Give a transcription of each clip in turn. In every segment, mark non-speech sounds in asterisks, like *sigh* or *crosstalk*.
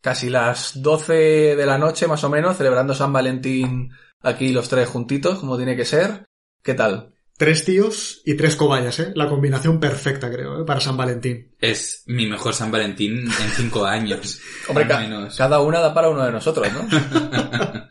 casi las 12 de la noche más o menos, celebrando San Valentín aquí los tres juntitos, como tiene que ser. ¿Qué tal? Tres tíos y tres cobayas, ¿eh? La combinación perfecta, creo, ¿eh? para San Valentín. Es mi mejor San Valentín en cinco años. *laughs* Hombre, al ca- menos. cada una da para uno de nosotros, ¿no? *laughs*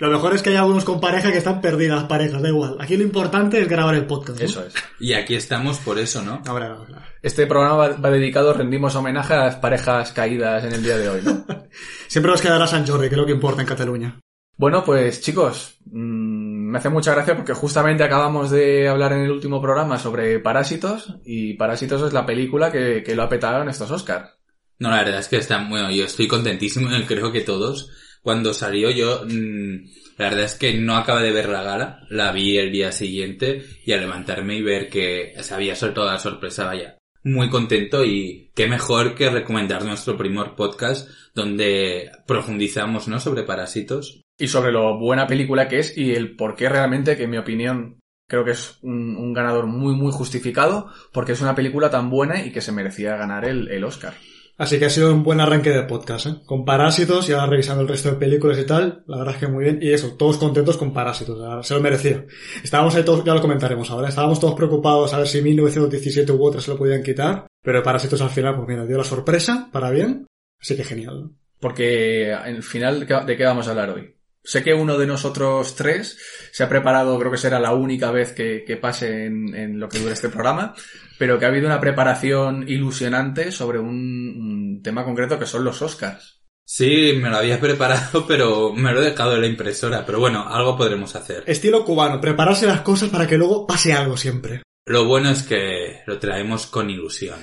Lo mejor es que hay algunos con pareja que están perdidas parejas, da igual. Aquí lo importante es grabar el podcast. ¿no? Eso es. Y aquí estamos por eso, ¿no? Ahora, ahora. Este programa va, dedicado, rendimos homenaje a las parejas caídas en el día de hoy, ¿no? *laughs* Siempre nos quedará San Jordi, que es lo que importa en Cataluña. Bueno, pues chicos, mm, me hace mucha gracia porque justamente acabamos de hablar en el último programa sobre Parásitos y Parásitos es la película que, que lo ha petado en estos Oscars. No, la verdad es que está, bueno, yo estoy contentísimo, *laughs* creo que todos. Cuando salió yo, mm, la verdad es que no acabé de ver la gala, la vi el día siguiente y al levantarme y ver que se había soltado la sorpresa, vaya, muy contento y qué mejor que recomendar nuestro primer podcast donde profundizamos, ¿no? Sobre parásitos. Y sobre lo buena película que es y el por qué realmente, que en mi opinión creo que es un, ganador muy muy justificado, porque es una película tan buena y que se merecía ganar el, el Oscar. Así que ha sido un buen arranque de podcast, ¿eh? Con Parásitos y ahora revisando el resto de películas y tal, la verdad es que muy bien. Y eso, todos contentos con Parásitos, se lo merecía. Estábamos ahí todos, ya lo comentaremos ahora, estábamos todos preocupados a ver si 1917 u otras se lo podían quitar, pero Parásitos al final, pues mira, dio la sorpresa, para bien, así que genial. Porque al final, ¿de qué vamos a hablar hoy? Sé que uno de nosotros tres se ha preparado, creo que será la única vez que, pase en, en, lo que dure este programa, pero que ha habido una preparación ilusionante sobre un, un, tema concreto que son los Oscars. Sí, me lo había *laughs* preparado, pero me lo he dejado en la impresora. Pero bueno, algo podremos hacer. Estilo cubano, prepararse las cosas para que luego pase algo siempre. Lo bueno es que lo traemos con ilusión.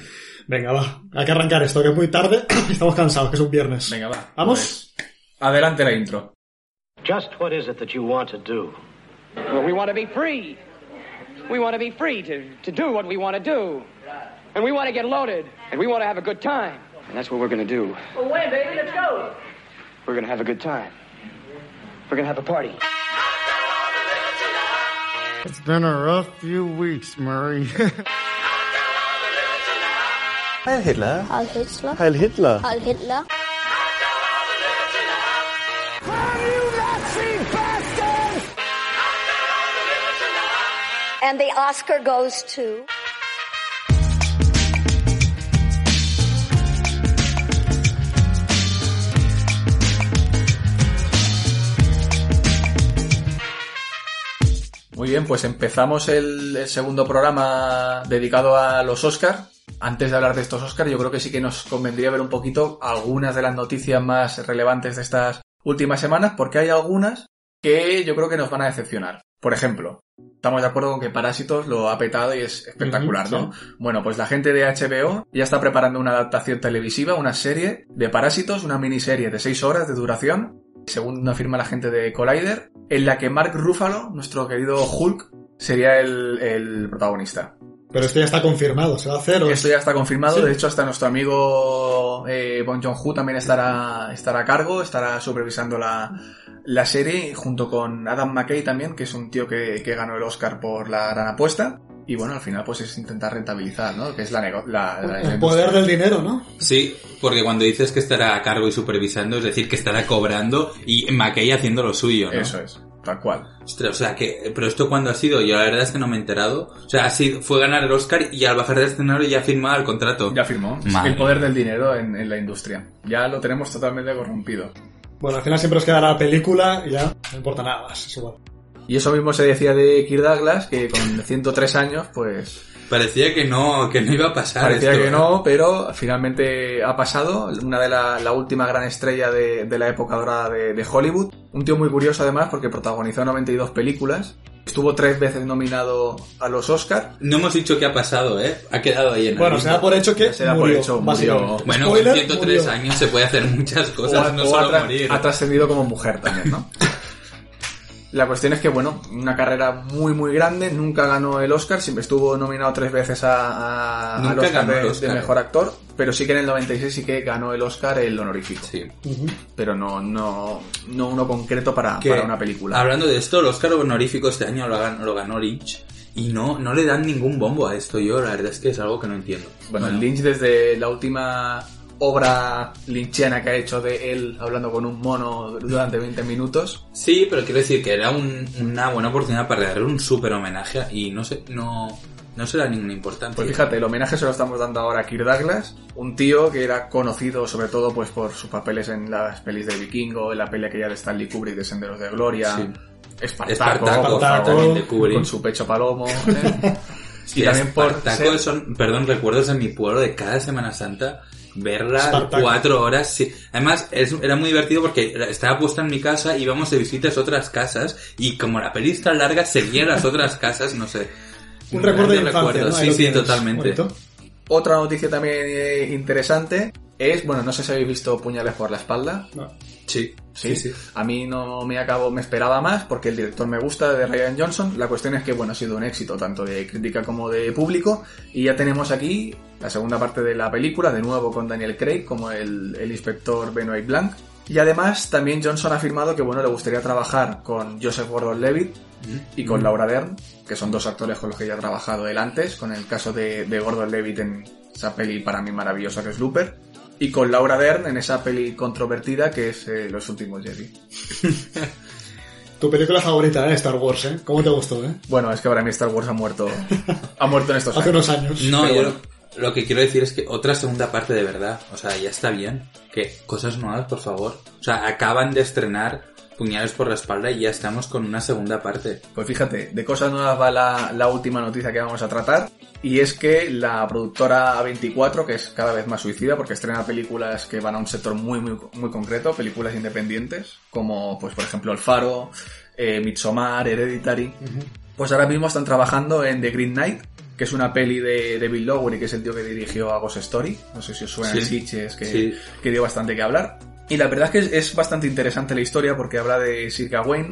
Venga, va, hay que arrancar esto, que es muy tarde, *coughs* estamos cansados, que es un viernes. Venga, va. ¿Vamos? Pues, adelante la intro. Just what is it that you want to do? Well, we want to be free. We want to be free to, to do what we want to do. And we want to get loaded. And we want to have a good time. And that's what we're going to do. Well, when, baby? Let's go. We're going to have a good time. We're going to have a party. It's been a rough few weeks, Murray. *laughs* Heil Hitler. Heil Hitler. Heil Hitler. Heil Hitler. And the Oscar goes to. Muy bien, pues empezamos el, el, segundo programa dedicado a los Oscars. Antes de hablar de estos Oscars, yo creo que sí que nos convendría ver un poquito algunas de las noticias más relevantes de estas últimas semanas, porque hay algunas que yo creo que nos van a decepcionar. Por ejemplo, estamos de acuerdo con que Parásitos lo ha petado y es espectacular, ¿no? Sí. Bueno, pues la gente de HBO ya está preparando una adaptación televisiva, una serie de Parásitos, una miniserie de 6 horas de duración, según afirma la gente de Collider, en la que Mark Ruffalo, nuestro querido Hulk, sería el, el protagonista. Pero esto ya está confirmado, ¿se va a hacer? ¿o? Esto ya está confirmado, ¿Sí? de hecho hasta nuestro amigo eh, Bon Joon-ho también estará, estará a cargo, estará supervisando la, la serie, junto con Adam McKay también, que es un tío que, que ganó el Oscar por la gran apuesta. Y bueno, al final pues es intentar rentabilizar, ¿no? Que es la, nego la, la El poder del dinero, ¿no? Sí, porque cuando dices que estará a cargo y supervisando, es decir, que estará cobrando y McKay haciendo lo suyo, ¿no? Eso es, tal cual. Ostras, o sea, que, pero esto cuando ha sido, yo la verdad es que no me he enterado. O sea, así fue ganar el Oscar y al bajar del escenario ya firmaba el contrato. Ya firmó. Madre. El poder del dinero en, en la industria. Ya lo tenemos totalmente corrompido. Bueno, al final siempre os quedará la película y ya no importa nada más, es igual. Y eso mismo se decía de Kirk Douglas, que con *laughs* 103 años, pues... Parecía que no, que no iba a pasar. Parecía esto, que ¿eh? no, pero finalmente ha pasado. Una de la, la última gran estrella de, de, la época dorada de, de Hollywood. Un tío muy curioso además porque protagonizó 92 películas. Estuvo tres veces nominado a los Oscars. No hemos dicho qué ha pasado, ¿eh? Ha quedado ahí en Bueno, se da por hecho que se da murió, por hecho, murió. Bueno, Spoiler, con 103 murió. años se puede hacer muchas cosas, o, no o solo ha, morir. ha trascendido como mujer también, ¿no? *laughs* La cuestión es que, bueno, una carrera muy, muy grande, nunca ganó el Oscar, siempre estuvo nominado tres veces a, a, Nunca al Oscar, ganó de, el Oscar. de mejor actor, pero sí que en el 96 sí que ganó el Oscar el honorífico. Sí. Pero no, no, no uno concreto para, para una película. Hablando de esto, el Oscar honorífico este año lo ganó, lo ganó Lynch. Y no, no le dan ningún bombo a esto. Yo la verdad es que es algo que no entiendo. Bueno, el Lynch desde la última obra linchiana que ha hecho de él hablando con un mono durante 20 minutos. Sí, pero quiero decir que era un- una buena oportunidad para darle un súper homenaje y no sé, no, no será ninguna importancia. Pues fíjate, el homenaje se lo estamos dando ahora a Kirk Douglas, un tío que era conocido sobre todo pues por sus papeles en las pelis de Vikingo, en la peli aquella de Stanley Kubrick de Senderos de Gloria, Sí. Espartaco, Espartaco, también de Kubrick. con su pecho palomo. *laughs* ¿eh? Sí, y también por Espartaco ser- son, perdón, recuerdos en mi pueblo de cada Semana Santa, verla cuatro horas, sí. Además, es- era muy divertido porque estaba puesta en mi casa, íbamos de visitas a otras casas, y como la peli es tan larga, seguía las otras casas, no sé. Un recuerdo de infancia, Sí, sí, totalmente. Bonito. Otra noticia también eh, interesante es, bueno, no sé si habéis visto Puñales por la espalda. No. Sí, Sí, A mí no me acabo, me esperaba más porque el director me gusta de Ryan Johnson. La cuestión es que, bueno, ha sido un éxito tanto de crítica como de público. Y ya tenemos aquí la segunda parte de la película, de nuevo con Daniel Craig como el, el inspector Benoit Blanc. Y además también Johnson ha afirmado que, bueno, le gustaría trabajar con Joseph Gordon-Levitt y con Laura Dern, que son dos actores con los que ya ha trabajado él antes, con el caso de, de Gordon-Levitt en esa peli para mí maravillosa que es Looper. Y con Laura Dern en esa peli controvertida que es eh, Los Últimos Jedi. *laughs* Tu película favorita, ¿eh? Star Wars, ¿eh? ¿Cómo te gustó, eh? Bueno, es que para mí Star Wars ha muerto. *laughs* ha muerto en estos Hace años. unos años. No, yo bueno. lo, lo que quiero decir es que otra segunda parte de verdad, o sea, ya está bien. Que cosas nuevas, por favor. O sea, acaban de estrenar Puñales por la espalda y ya estamos con una segunda parte. Pues fíjate, de cosas nuevas va la, la última noticia que vamos a tratar. Y es que la productora A24, que es cada vez más suicida porque estrena películas que van a un sector muy, muy, muy concreto, películas independientes, como pues por ejemplo El Faro, eh, Midsommar, Hereditary. Pues ahora mismo están trabajando en The Green Knight, que es una peli de, de Bill Lowery, que es el tío que dirigió a Ghost Story. No sé si os suena Sí. el Sitches, que, Sí. que dio bastante que hablar. Y la verdad es que es, es bastante interesante la historia porque habla de Sir Gawain,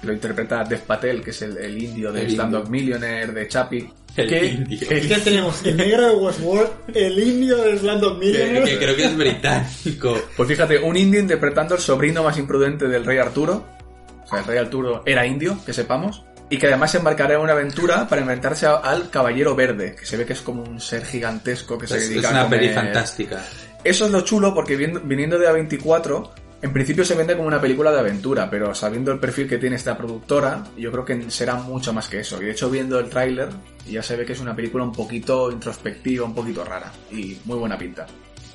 que lo interpreta Dev Patel, que es el, el indio de El Stand Up. Millionaire, de Chappie. El que, indio. el- ¿Qué tenemos? El negro de Westworld, el indio de Slumdog Que, Millionaire. que creo que es británico. *laughs* pues fíjate, un indio interpretando al sobrino más imprudente del rey Arturo. O sea, el rey Arturo era indio, que sepamos. Y que además se embarcará en una aventura para inventarse a- al Caballero Verde, que se ve que es como un ser gigantesco que se Es, dedica es a una peli comer- fantástica. Eso es lo chulo porque viniendo de A24, en principio se vende como una película de aventura, pero sabiendo el perfil que tiene esta productora, yo creo que será mucho más que eso. Y de hecho viendo el tráiler ya se ve que es una película un poquito introspectiva, un poquito rara y muy buena pinta.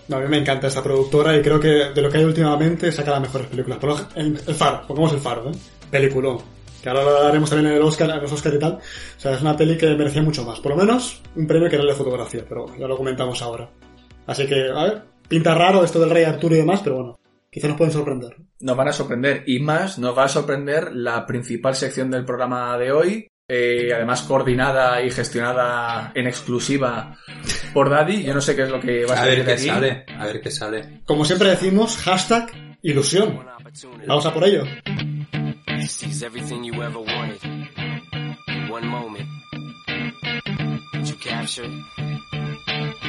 No, a mí me encanta esta productora y creo que de lo que hay últimamente saca las mejores películas. Pero el, el Faro, pongamos el Faro, ¿eh? Peliculón. Que ahora lo haremos también en el Oscar, en los Oscar y tal. O sea, es una peli que merecía mucho más. Por lo menos un premio que era el de fotografía, pero ya lo comentamos ahora. Así que, a ver, pinta raro esto del Rey Arturo y demás, pero bueno, quizá nos pueden sorprender. Nos van a sorprender y más nos va a sorprender la principal sección del programa de hoy, eh, además coordinada y gestionada en exclusiva por Daddy. Yo no sé qué es lo que va a A salir ver de qué aquí. sale, a ver qué sale. Como siempre decimos, hashtag ilusión. Vamos a por ello.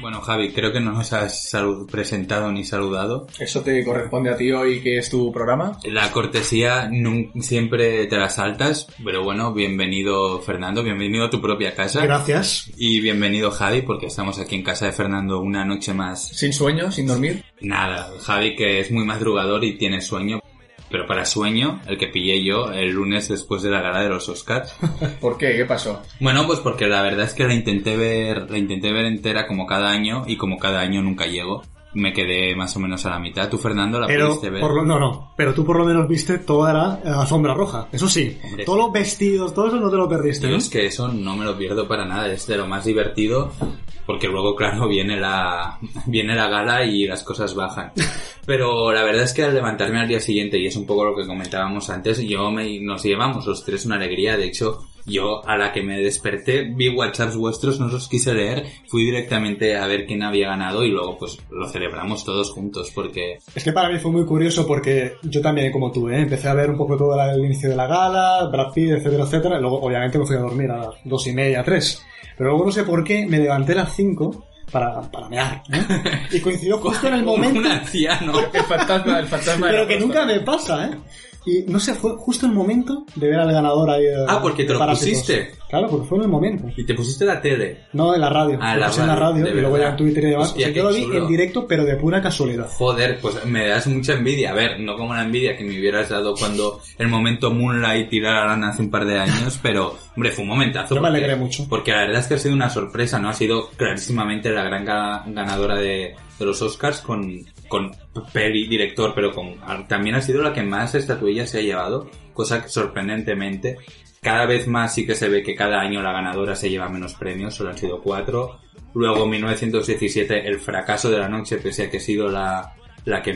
Bueno, Javi, creo que no nos has presentado ni saludado. Eso te corresponde a ti hoy, que es tu programa. La cortesía siempre te la saltas, pero bueno, bienvenido Fernando, bienvenido a tu propia casa. Gracias. Y bienvenido Javi, porque estamos aquí en casa de Fernando una noche más. Sin sueño, sin dormir. Nada, Javi que es muy madrugador y tiene sueño, pero para sueño, el que pillé yo el lunes después de la gala de los Oscars. *laughs* ¿Por qué? ¿Qué pasó? Bueno, pues porque la verdad es que la intenté ver, la intenté ver entera como cada año y como cada año nunca llego. Me quedé más o menos a la mitad. ¿Tú, Fernando, la Pero, pudiste ver? por lo, no, no. Pero tú por lo menos viste toda la eh, alfombra roja. Eso sí. Hombre. Todos los vestidos, todo eso no te lo perdiste, Yo ¿no? es que eso no me lo pierdo para nada, es de lo más divertido, porque luego, claro, viene la, viene la gala y las cosas bajan. Pero la verdad es que al levantarme al día siguiente, y es un poco lo que comentábamos antes, yo me, nos llevamos los tres una alegría, de hecho, yo a la que me desperté vi WhatsApps vuestros, no los quise leer, fui directamente a ver quién había ganado y luego pues lo celebramos todos juntos porque... Es que para mí fue muy curioso porque yo también, como tú, ¿eh? empecé a ver un poco todo el inicio de la gala, Brad Pitt, etcétera, etcétera, y luego obviamente me fui a dormir a las dos y media, tres. Pero luego no sé por qué me levanté a las cinco para, para mear, ¿eh? *laughs* Y coincidió justo en el momento... Un anciano. El fantasma, el fantasma de Pero que nunca me pasa, ¿eh? Y no sé, fue justo el momento de ver al ganador ahí. de- Ah, porque te lo pusiste. Claro, porque fue en el momento. Y te pusiste la tele. No, en la radio. Ah, la puse en la radio, y luego ya en Twitter y demás. Hostia, o sea, qué yo lo vi chulo. en directo, pero de pura casualidad. Joder, pues me das mucha envidia. A ver, no como la envidia que me hubieras dado cuando el momento Moonlight y La La Land hace un par de años, pero, hombre, fue un momentazo. Yo me alegré mucho. Porque la verdad es que ha sido una sorpresa, ¿no? Ha sido clarísimamente la gran ga- ganadora de, de los Oscars con, con peli, director, pero con, también ha sido la que más estatuillas se ha llevado, cosa que sorprendentemente cada vez más sí que se ve que cada año la ganadora se lleva menos premios, solo han sido cuatro. Luego 1917, el fracaso de la noche, pese a que ha sido la, la que,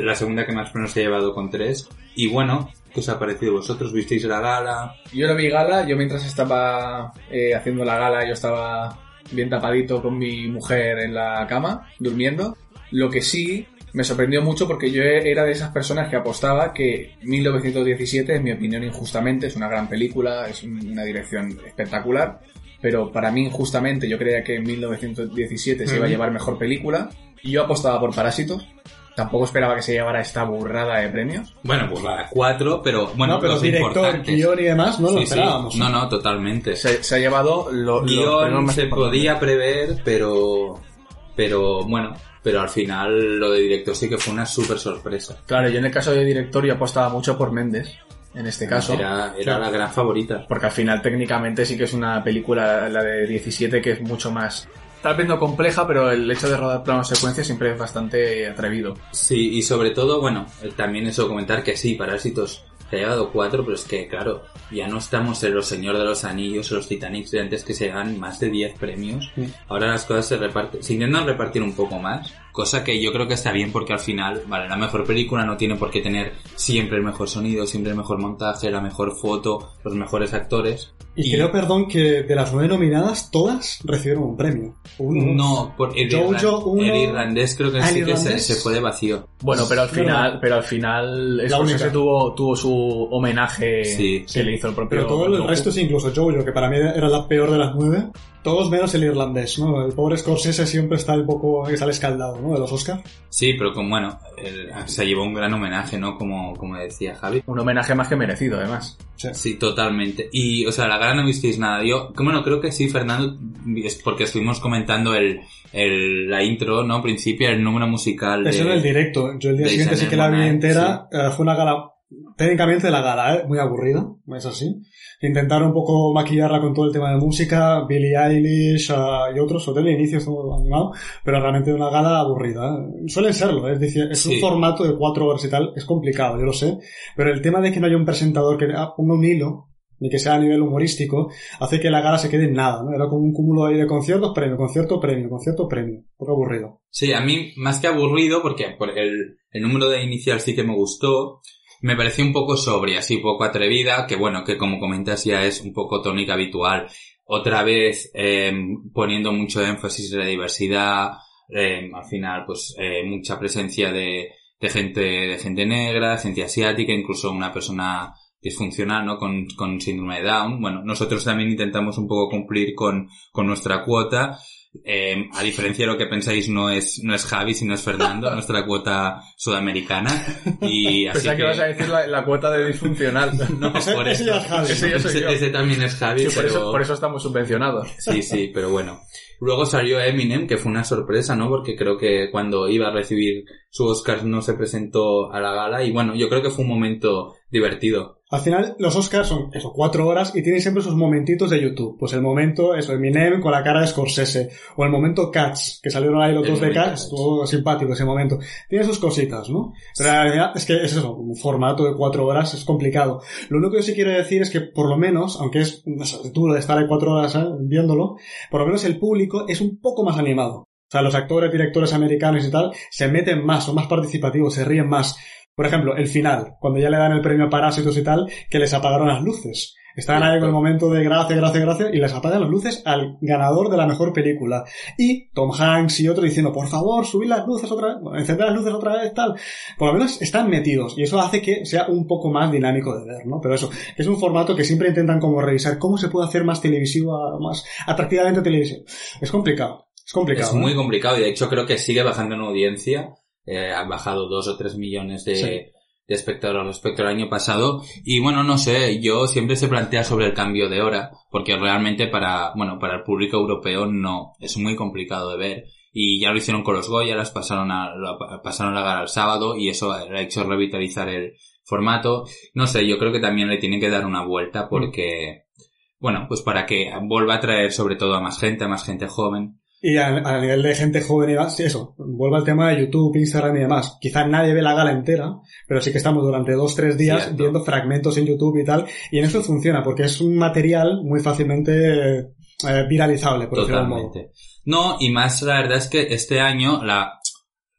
la segunda que más premios se ha llevado con tres. Y bueno, ¿qué os ha parecido vosotros? ¿Visteis la gala? Yo no vi gala, yo mientras estaba eh, haciendo la gala, yo estaba bien tapadito con mi mujer en la cama, durmiendo. Lo que sí me sorprendió mucho porque yo era de esas personas que apostaba que 1917, en mi opinión injustamente, es una gran película, es un- una dirección espectacular, pero para mí injustamente yo creía que en 1917 se iba a llevar mejor película y yo apostaba por Parásitos. Tampoco esperaba que se llevara esta burrada de premios. Bueno, pues la cuatro, pero bueno, no, pero los director, guion y demás, no lo sí. esperábamos. No, no, totalmente. Se, se ha llevado lo, Guión se podía prever, pero, pero bueno, pero al final lo de director sí que fue una súper sorpresa. Claro, yo en el caso de director yo apostaba mucho por Méndez, en este caso. Era, era Claro. la gran favorita. Porque al final técnicamente sí que es una película, la de 17, que es mucho más... Tal vez no compleja, pero el hecho de rodar plano secuencia siempre es bastante atrevido. Sí, y sobre todo, bueno, eh, también eso comentar que sí, Parásitos se ha llevado cuatro, pero es que, claro, ya no estamos en los Señor de los Anillos o los Titanics de antes que se dan más de 10 premios. Sí. Ahora las cosas se reparten, se intentan repartir un poco más, cosa que yo creo que está bien porque al final, vale, la mejor película no tiene por qué tener siempre el mejor sonido, siempre el mejor montaje, la mejor foto, los mejores actores. Y, creo, perdón, que de las nueve nominadas, todas recibieron un premio. Uno, No, por el, Jojo, uno- el irlandés creo que sí que se, se fue de vacío. Bueno, pero al final, pero al final La Scorsese tuvo, tuvo su homenaje Sí, que sí. le hizo el propio... Pero todo el resto, sí, incluso Jojo, que para mí era la peor de las nueve, todos menos el irlandés, ¿no? El pobre Scorsese siempre está un poco, que sale escaldado, ¿no? De los Oscars. Sí, pero como bueno, el- se llevó un gran homenaje, ¿no? Como, como decía Javi. Un homenaje más que merecido, además. Sí, totalmente. Y, o sea, la gala no visteis nada. Yo, que bueno, creo que sí, Fernando, es porque estuvimos comentando el, el, la intro, ¿no? Principio, el número musical de... Eso en el directo. Yo el día de siguiente sí que la vi entera. Eh, fue una gala, técnicamente la gala, ¿eh? Muy aburrida, es así. Intentaron un poco maquillarla con todo el tema de música, Billie Eilish ah, y otros, sobre todo el inicio estuvo animado, pero realmente una gala aburrida. ¿eh? Suelen serlo, ¿eh? es decir, es Sí. un formato de cuatro horas y tal, es complicado, yo lo sé, pero el tema de que no haya un presentador que ah, ponga un hilo, ni que sea a nivel humorístico, hace que la gala se quede en nada, ¿no? Era como un cúmulo ahí de conciertos, premio, concierto, premio, concierto, premio. Un poco aburrido. Sí, a mí, más que aburrido, porque por el, el número de inicial sí que me gustó, me pareció un poco sobria, así poco atrevida, que bueno, que como comentas ya es un poco tónica habitual. Otra vez eh, poniendo mucho énfasis en la diversidad, eh, al final pues eh, mucha presencia de, de gente de gente negra, gente asiática, incluso una persona disfuncional, ¿no? Con, con síndrome de Down. Bueno, nosotros también intentamos un poco cumplir con, con nuestra cuota. Eh, a diferencia de lo que pensáis, no es, no es Javi, sino es Fernando, *laughs* nuestra cuota sudamericana. Y así Pensaba que, que, ibas a decir la, la cuota de disfuncional. *laughs* no, Ese- por ese eso. ya es Javi. Ese ya soy Ese- yo. ese también es Javi, Sí, por, pero... eso, por eso estamos subvencionados. Sí, sí, pero bueno. Luego salió Eminem, que fue una sorpresa, ¿no? Porque creo que cuando iba a recibir su Oscar no se presentó a la gala y bueno, yo creo que fue un momento divertido. Al final, los Oscars son, eso, cuatro horas y tienen siempre sus momentitos de YouTube. Pues el momento, eso, Eminem con la cara de Scorsese. O el momento Cats, que salieron ahí los dos de Cats. Estuvo simpático ese momento. Tiene sus cositas, ¿no? Pero la realidad es que es eso, un formato de cuatro horas es complicado. Lo único que yo sí quiero decir es que, por lo menos, aunque es duro de estar ahí cuatro horas ¿eh? viéndolo, por lo menos el público es un poco más animado. O sea, los actores, directores americanos y tal, se meten más, son más participativos, se ríen más. Por ejemplo, el final, cuando ya le dan el premio a Parásitos y tal, que les apagaron las luces. Están ahí con el momento de gracia, gracia, gracia, y les apagan las luces al ganador de la mejor película. Y Tom Hanks y otro diciendo, por favor, subid las luces otra vez, encender las luces otra vez, tal. Por lo menos están metidos, y eso hace que sea un poco más dinámico de ver, ¿no? Pero eso, es un formato que siempre intentan como revisar cómo se puede hacer más televisivo, más atractivamente televisivo. Es complicado. Es complicado. Es muy ¿eh? complicado y de hecho creo que sigue bajando en audiencia. Eh, han bajado dos o tres millones de, Sí. de espectadores respecto al año pasado. Y bueno, no sé, yo siempre se plantea sobre el cambio de hora, porque realmente para, bueno, para el público europeo no, es muy complicado de ver. Y ya lo hicieron con los Goya, las pasaron a, la- pasaron a la gala el sábado y eso ha hecho revitalizar el formato. No sé, yo creo que también le tienen que dar una vuelta porque, bueno, pues para que vuelva a traer sobre todo a más gente, a más gente joven. Y a, a nivel de gente joven y más, sí, eso, vuelve al tema de YouTube, Instagram y demás. Quizá nadie ve la gala entera, pero sí que estamos durante dos, tres días Cierto. viendo fragmentos en YouTube y tal, y en eso funciona, porque es un material muy fácilmente eh, viralizable, por. Totalmente. No, y más la verdad es que este año la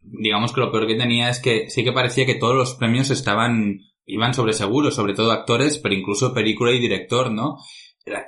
digamos que lo peor que tenía es que sí que parecía que todos los premios estaban iban sobre seguros, sobre todo actores, pero incluso película y director, ¿no?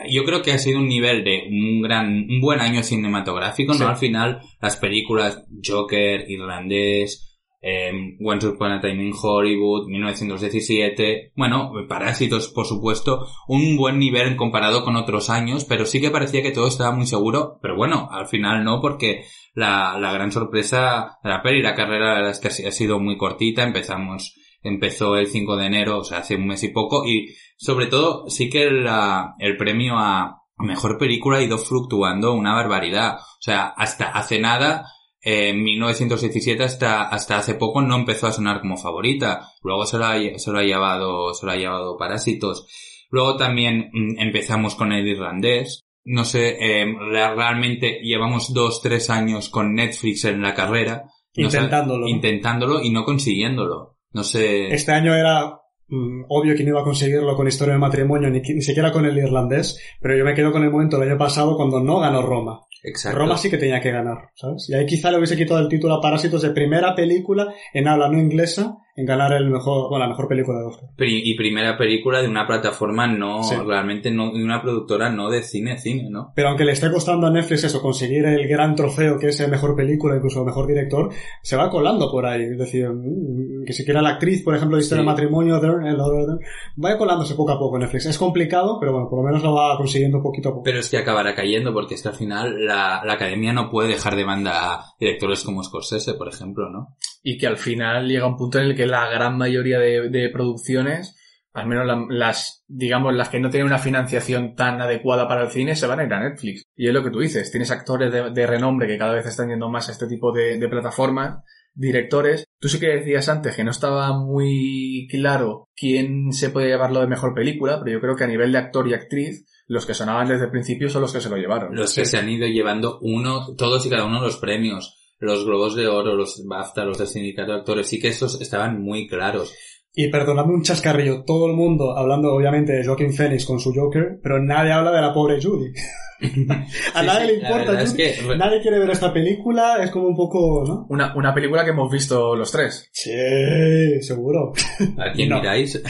Yo creo que ha sido un nivel de un gran, un buen año cinematográfico, Sí. ¿no? Al final, las películas Joker, Irlandés, eh, Once Upon a Time in Hollywood, 1917, bueno, Parásitos, por supuesto, un buen nivel comparado con otros años, pero sí que parecía que todo estaba muy seguro, pero bueno, al final no, porque la, la gran sorpresa de la peli, la carrera la verdad es que ha sido muy cortita, empezamos, empezó el 5 de enero, o sea, hace un mes y poco, y sobre todo sí que el premio a mejor película ha ido fluctuando una barbaridad, o sea, hasta hace nada, eh, en 1917 hasta, hasta hace poco no empezó a sonar como favorita. Luego se lo ha, se lo ha llevado, se lo ha llevado Parásitos. Luego también mm, empezamos con el irlandés. No sé, eh, la- realmente llevamos dos, tres años con Netflix en la carrera. No sé, Intentándolo. intentándolo y no consiguiéndolo. No sé. Este año era mm, obvio que no iba a conseguirlo con Historia del Matrimonio, ni, ni siquiera con el irlandés, pero yo me quedo con el momento del año pasado cuando no ganó Roma. Exacto. Roma sí que tenía que ganar, ¿sabes? Y ahí quizá le hubiese quitado el título a Parásitos de primera película en habla no inglesa en ganar el mejor, bueno, la mejor película de Oscar. Pri- y primera película de una plataforma no, Sí. realmente no, de una productora no de cine, cine, ¿no? Pero aunque le esté costando a Netflix eso, conseguir el gran trofeo que es el mejor película, incluso el mejor director, se va colando por ahí. Es decir, mm, que siquiera la actriz, por ejemplo, de Historia Sí. del Matrimonio, Dern, otro, Dern, va colándose poco a poco Netflix. Es complicado, pero bueno, por lo menos lo va consiguiendo poquito a poco. Pero es que acabará cayendo porque es que al final la, la academia no puede dejar de banda a directores como Scorsese, por ejemplo, ¿no? y que al final llega un punto en el que la gran mayoría de, de producciones, al menos la- las, digamos, las que no tienen una financiación tan adecuada para el cine, se van a ir a Netflix. Y es lo que tú dices, tienes actores de, de renombre que cada vez están yendo más a este tipo de, de plataformas, directores. Tú sí que decías antes que no estaba muy claro quién se puede llevarlo de mejor película, pero yo creo que a nivel de actor y actriz, los que sonaban desde el principio son los que se lo llevaron. Los que se han ido llevando uno, todos y cada uno de los premios, los Globos de Oro, los BAFTA, los del Sindicato de Actores, sí que estos estaban muy claros. Y perdonadme un chascarrillo, todo el mundo hablando obviamente de Joaquin Phoenix con su Joker, pero nadie habla de la pobre Judy. *laughs* *laughs* a nadie le importa es que- Nadie quiere ver esta película, es como un poco, ¿no? Una, una película que hemos visto los tres. Sí, seguro. *laughs* *laughs* ¿A quién No. miráis?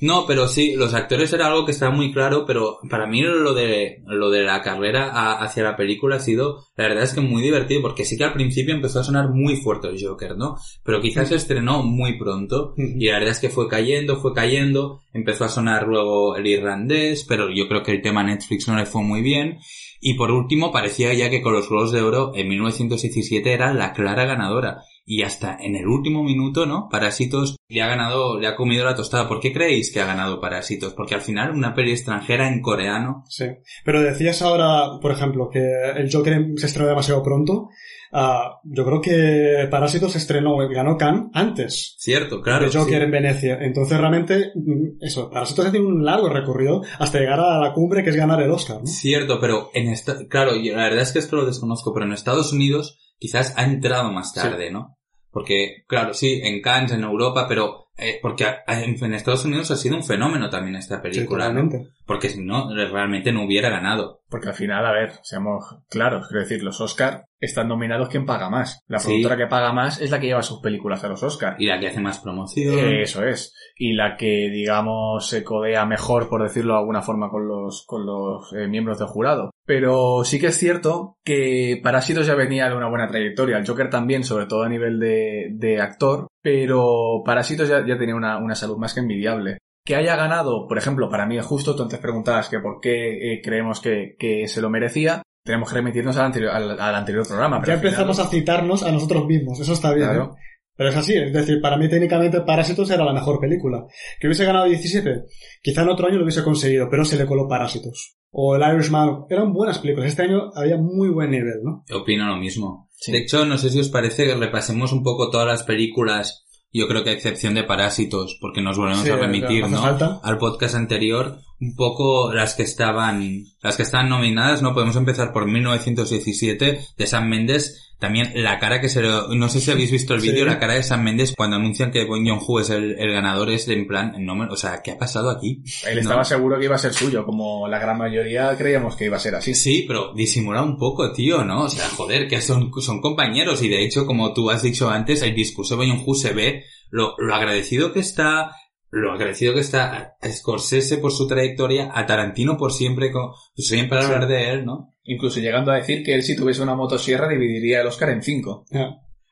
No, pero sí, los actores era algo que estaba muy claro, pero para mí lo de, lo de la carrera a- hacia la película ha sido, la verdad es que muy divertido, porque sí que al principio empezó a sonar muy fuerte el Joker, ¿no? Pero quizás se estrenó muy pronto, y la verdad es que fue cayendo, fue cayendo, empezó a sonar luego el irlandés, pero yo creo que el tema Netflix no le fue muy bien, y por último parecía ya que con los Globos de Oro en 1917 era la clara ganadora, y hasta en el último minuto, ¿no? Parásitos le ha ganado, le ha comido la tostada. ¿Por qué creéis que ha ganado Parásitos? Porque al final una peli extranjera en coreano. Sí. Pero decías ahora, por ejemplo, que el Joker se estrenó demasiado pronto. Ah, yo creo que Parásitos se estrenó, ganó Cannes antes Cierto, claro. de Joker sí. en Venecia. Entonces realmente, mm, eso, Parásitos ha tenido un largo recorrido hasta llegar a la cumbre que es ganar el Oscar, ¿no? Cierto, pero en esta, claro, la verdad es que esto lo desconozco, pero en Estados Unidos quizás ha entrado más tarde, ¿no? Porque, claro, sí, en Cannes, en Europa, pero eh, porque a- a- en Estados Unidos ha sido un fenómeno también esta película, ¿no? totalmente. Porque si no, realmente no hubiera ganado. Porque al final, a ver, seamos claros, quiero decir, los Oscar están nominados quien paga más. La Sí. productora que paga más es la que lleva sus películas a los Oscar. Y la que hace más promoción. Eso es. Y la que, digamos, se codea mejor, por decirlo de alguna forma, con los, con los eh, miembros del jurado. Pero sí que es cierto que Parásitos ya venía de una buena trayectoria. El Joker también, sobre todo a nivel de, de actor. Pero Parásitos ya, ya tenía una, una salud más que envidiable. Que haya ganado, por ejemplo, para mí es justo, tú antes preguntabas que por qué eh, creemos que, que se lo merecía. Tenemos que remitirnos al anterior, al, al anterior programa. pero Ya final- empezamos a citarnos a nosotros mismos, eso está bien. Claro. ¿eh? Pero es así, es decir, para mí técnicamente Parásitos era la mejor película. Que hubiese ganado 17, quizá en otro año lo hubiese conseguido, pero se le coló Parásitos. O El Irishman, eran buenas películas. Este año había muy buen nivel, ¿no? Opino lo mismo. Sí. De hecho, no sé si os parece que repasemos un poco todas las películas, yo creo que a excepción de Parásitos, porque nos volvemos Sí, a remitir, ¿no? falta. Al podcast anterior, un poco las que estaban, las que estaban nominadas, ¿no? Podemos empezar por 1917 de Sam Mendes. También la cara que se le, no sé si habéis visto el Sí. vídeo, la cara de Sam Mendes cuando anuncian que Bon Joon-ho es el, el ganador es de en plan, no me- o sea, ¿qué ha pasado aquí? Él No. estaba seguro que iba a ser suyo, como la gran mayoría creíamos que iba a ser así. Sí, pero disimula un poco, tío, ¿no? O sea, joder, que son, son compañeros y de hecho, como tú has dicho antes, el discurso de Boyonhu se ve lo, lo agradecido que está, lo agradecido que está a Scorsese por su trayectoria, a Tarantino por siempre, co- siempre hablar de él, ¿no? Incluso llegando a decir que él si tuviese una motosierra dividiría el Oscar en cinco. Ya.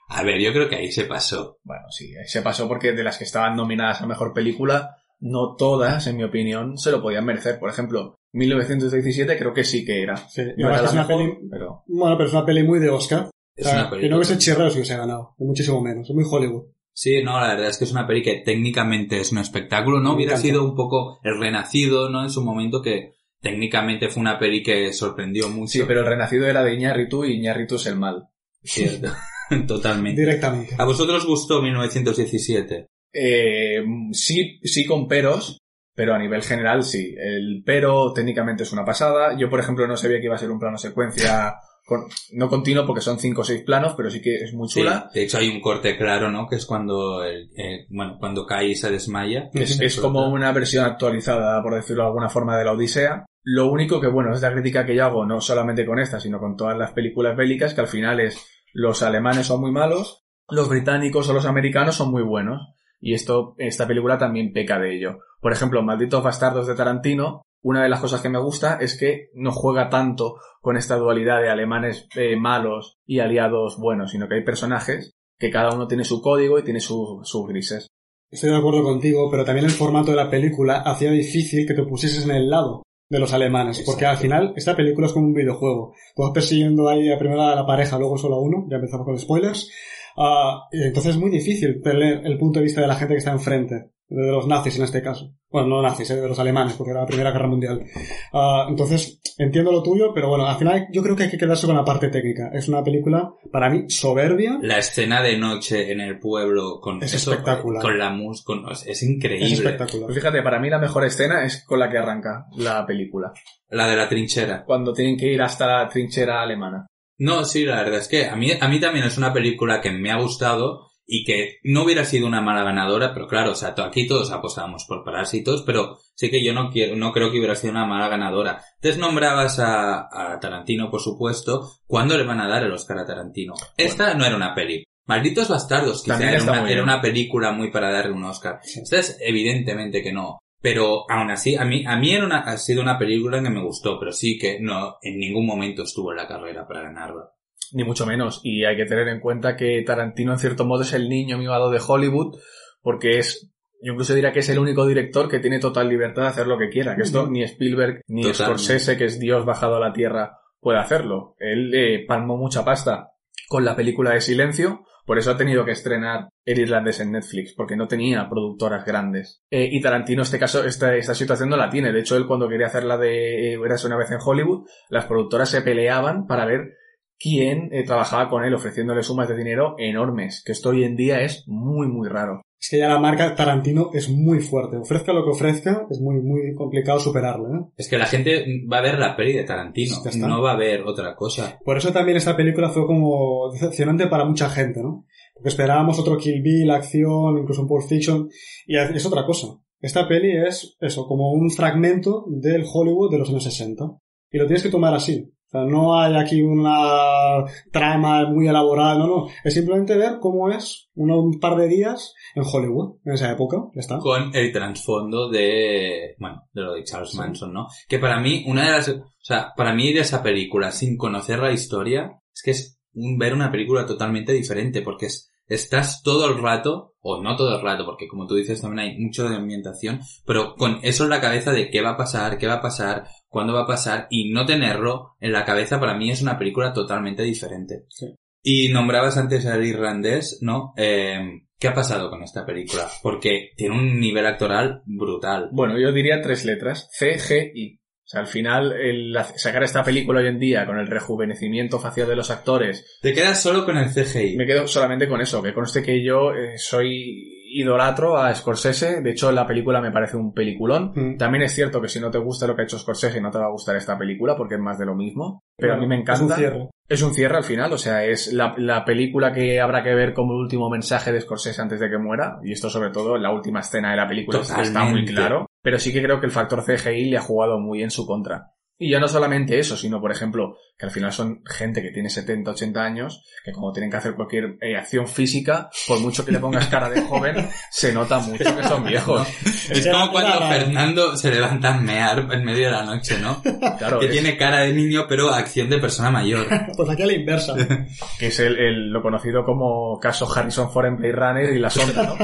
A ver, yo creo que ahí se pasó. Bueno, sí, se pasó porque de las que estaban nominadas a Mejor Película, no todas, en mi opinión, se lo podían merecer. Por ejemplo, 1917 creo que sí que era. Sí, No era es una mejor, peli, pero... bueno, pero es una peli muy de Oscar. Es O sea, una que no hubiese chirrado si hubiese ganado, muchísimo menos. Es muy Hollywood. Sí, no, la verdad es que es una peli que técnicamente es un espectáculo, ¿no? Me Hubiera encanta. sido un poco el renacido, ¿no? En su momento que técnicamente fue una peli que sorprendió mucho. Sí, pero el renacido era de Iñárritu y Iñárritu es el mal. Cierto. *laughs* Totalmente. Directamente. ¿A vosotros gustó 1917? Eh, sí, sí con peros, pero a nivel general sí. El pero técnicamente es una pasada. Yo, por ejemplo, no sabía que iba a ser un plano secuencia con- no continuo porque son cinco o seis planos, pero sí que es muy Sí, chula. de hecho hay un corte claro, ¿no? Que es cuando el, eh, bueno, cuando cae y se desmaya. que Es, es como una versión actualizada, por decirlo de alguna forma, de la Odisea. Lo único que, bueno, es la crítica que yo hago, no solamente con esta, sino con todas las películas bélicas, que al final es los alemanes son muy malos, los británicos o los americanos son muy buenos. Y esto, esta película también peca de ello. Por ejemplo, Malditos Bastardos de Tarantino, una de las cosas que me gusta es que no juega tanto con esta dualidad de alemanes eh, malos y aliados buenos, sino que hay personajes que cada uno tiene su código y tiene su- sus grises. Estoy de acuerdo contigo, pero también el formato de la película hacía difícil que te pusieses en el lado de los alemanes, porque al final esta película es como un videojuego. Tú vas persiguiendo ahí a primero a la pareja, luego solo a uno, ya empezamos con spoilers. Ah, entonces es muy difícil leer el punto de vista de la gente que está enfrente, de los nazis en este caso. Bueno, no nazis, eh, de los alemanes, porque era la Primera Guerra Mundial. Ah, entonces, entiendo lo tuyo, pero bueno, al final yo creo que hay que quedarse con la parte técnica. Es una película, para mí, soberbia. La escena de noche en el pueblo con Es eso, espectacular. con la música, es increíble. Es espectacular. Pues fíjate, para mí la mejor escena es con la que arranca la película. La de la trinchera. Cuando tienen que ir hasta la trinchera alemana. No, sí, la verdad es que a mí, a mí también es una película que me ha gustado y que no hubiera sido una mala ganadora, pero claro, o sea, aquí todos apostábamos por Parásitos, pero sí que yo no quiero, no creo que hubiera sido una mala ganadora. Entonces nombrabas a, a Tarantino, por supuesto. ¿Cuándo le van a dar el Oscar a Tarantino? Esta no era una peli. Malditos Bastardos, quizá era una, era una película muy para darle un Oscar. Esta es evidentemente que no. Pero aún así, a mí, a mí era una, ha sido una película que me gustó, pero sí que no, en ningún momento estuvo en la carrera para ganarla. Ni mucho menos. Y hay que tener en cuenta que Tarantino en cierto modo es el niño mimado de Hollywood, porque es, yo incluso diría que es el único director que tiene total libertad de hacer lo que quiera. Que esto ni Spielberg ni Totalmente. Scorsese, que es Dios bajado a la tierra, puede hacerlo. Él eh, palmó mucha pasta con la película de Silencio, por eso ha tenido que estrenar El Irlandés en Netflix, porque no tenía productoras grandes. Eh, y Tarantino, este caso, esta, esta situación no la tiene. De hecho, él cuando quería hacer la de eh, Eras una vez en Hollywood, las productoras se peleaban para ver quién eh, trabajaba con él, ofreciéndole sumas de dinero enormes, que esto hoy en día es muy, muy raro. Es que ya la marca Tarantino es muy fuerte. Ofrezca lo que ofrezca, es muy, muy complicado superarlo, ¿eh? Es que la gente va a ver la peli de Tarantino, está. no va a ver otra cosa. Por eso también esta película fue como decepcionante para mucha gente, ¿no? Porque esperábamos otro Kill Bill, acción, incluso un Pulp Fiction, y es otra cosa. Esta peli es eso, como un fragmento del Hollywood de los años 60. Y lo tienes que tomar así. Sea, no hay aquí una trama muy elaborada, no, no. Es simplemente ver cómo es uno- un par de días en Hollywood, en esa época. Ya está. Con el trasfondo de, bueno, de lo de Charles Sí. Manson, ¿no? Que para mí, una de las, o sea, para mí a esa película sin conocer la historia, es que es un- ver una película totalmente diferente, porque es, estás todo el rato, o no todo el rato, porque como tú dices también hay mucho de ambientación, pero con eso en la cabeza de qué va a pasar, qué va a pasar, cuándo va a pasar, y no tenerlo en la cabeza para mí es una película totalmente diferente. Sí. Y nombrabas antes al irlandés, ¿no? Eh, ¿Qué ha pasado con esta película? Porque tiene un nivel actoral brutal. Bueno, yo diría tres letras. C, G, I. O sea, al final, el sacar esta película hoy en día con el rejuvenecimiento facial de los actores, Te quedas solo con el CGI. me quedo solamente con eso, que conste que yo eh, soy idolatro a Scorsese, de hecho la película me parece un peliculón. Mm. También es cierto que si no te gusta lo que ha hecho Scorsese no te va a gustar esta película porque es más de lo mismo, pero a mí me Es encanta. un cierre. Es un cierre al final, o sea, es la, la película que habrá que ver como el último mensaje de Scorsese antes de que muera, y esto sobre todo en la última escena de la película está muy claro, pero sí que creo que el factor CGI le ha jugado muy en su contra. Y ya no solamente eso, sino por ejemplo, que al final son gente que tiene 70, 80 años, que como tienen que hacer cualquier eh, acción física, por mucho que le pongas cara de joven, *laughs* se nota mucho que son viejos. Es como cuando Fernando se levanta a mear en medio de la noche, ¿no? Claro, que es- tiene cara de niño pero acción de persona mayor. *laughs* Pues aquí a la inversa. *laughs* que es el, el- lo conocido como caso Harrison Ford en Blade Runner y la sombra, ¿no?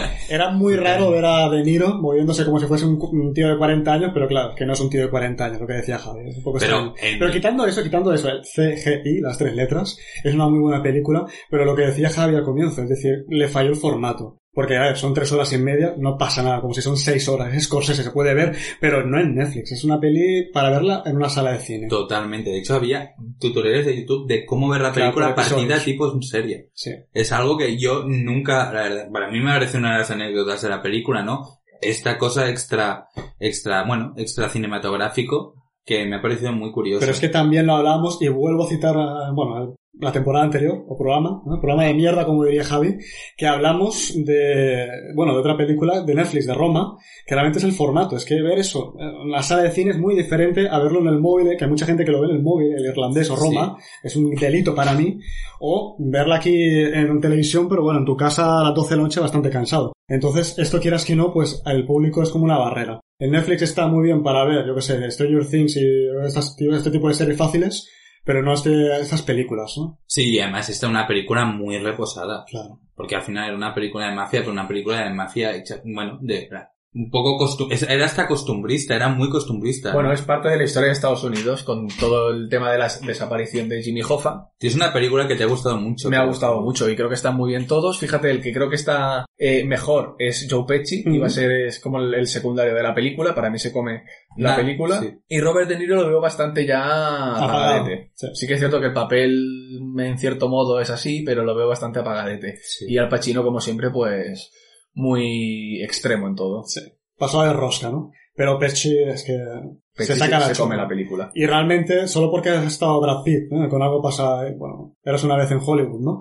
*laughs* Era muy raro ver a De Niro moviéndose como si fuese un, un tío de 40 años, pero claro, que no es un tío de 40 años, lo que decía Javi. Es un poco Pero en- pero quitando eso, quitando eso, el CGI, las tres letras, es una muy buena película, pero lo que decía Javi al comienzo, es decir, le falló el formato. Porque, a ver, son tres horas y media, no pasa nada, como si son seis horas, es Scorsese, se puede ver, pero no en Netflix, es una peli para verla en una sala de cine. Totalmente. De hecho, había tutoriales de YouTube de cómo ver la Claro, película por partida tipo en serie. Sí. Es algo que yo nunca, la verdad, para mí me parece una de las anécdotas de la película, ¿no? Esta cosa extra, extra, bueno, extra cinematográfico que me ha parecido muy curioso. Pero es que también lo hablamos y vuelvo a citar, bueno, la temporada anterior, o programa, ¿no? programa de mierda, como diría Javi, que hablamos de, bueno, de otra película de Netflix, de Roma, que realmente es el formato. Es que ver eso en la sala de cine es muy diferente a verlo en el móvil, eh, que hay mucha gente que lo ve en el móvil, el irlandés o Roma, es un delito para mí, o verla aquí en televisión, pero bueno, en tu casa a las 12 de la noche bastante cansado. Entonces, esto quieras que no, pues el público es como una barrera. En Netflix está muy bien para ver, yo que sé, Stranger Things y este tipo de series fáciles, pero no este, estas películas, ¿no? Sí, y además esta es una película muy reposada. Claro. Porque al final era una película de mafia, pero una película de mafia hecha, bueno, de, un poco costum era hasta costumbrista, era muy costumbrista. Bueno, es parte de la historia de Estados Unidos con todo el tema de la desaparición de Jimmy Hoffa. Es una película que te ha gustado mucho. Me ha gustado mucho y creo que están muy bien todos. Fíjate, el que creo que está eh, mejor es Joe Pesci, Ujú. iba a ser es como el, el secundario de la película, para mí se come la Nah, película. sí. Y Robert De Niro lo veo bastante ya apagadete. Sí. Sí que es cierto que el papel en cierto modo es así, pero lo veo bastante apagadete. Sí. Y Al Pacino, como siempre, pues muy extremo en todo. Sí. Pasó de rosca, ¿no? Pero Pesci es que Pesci se saca la se come la película. Y realmente, solo porque has estado Brad Pitt, ¿no? con algo pasa, eh, bueno, eras una vez en Hollywood, ¿no?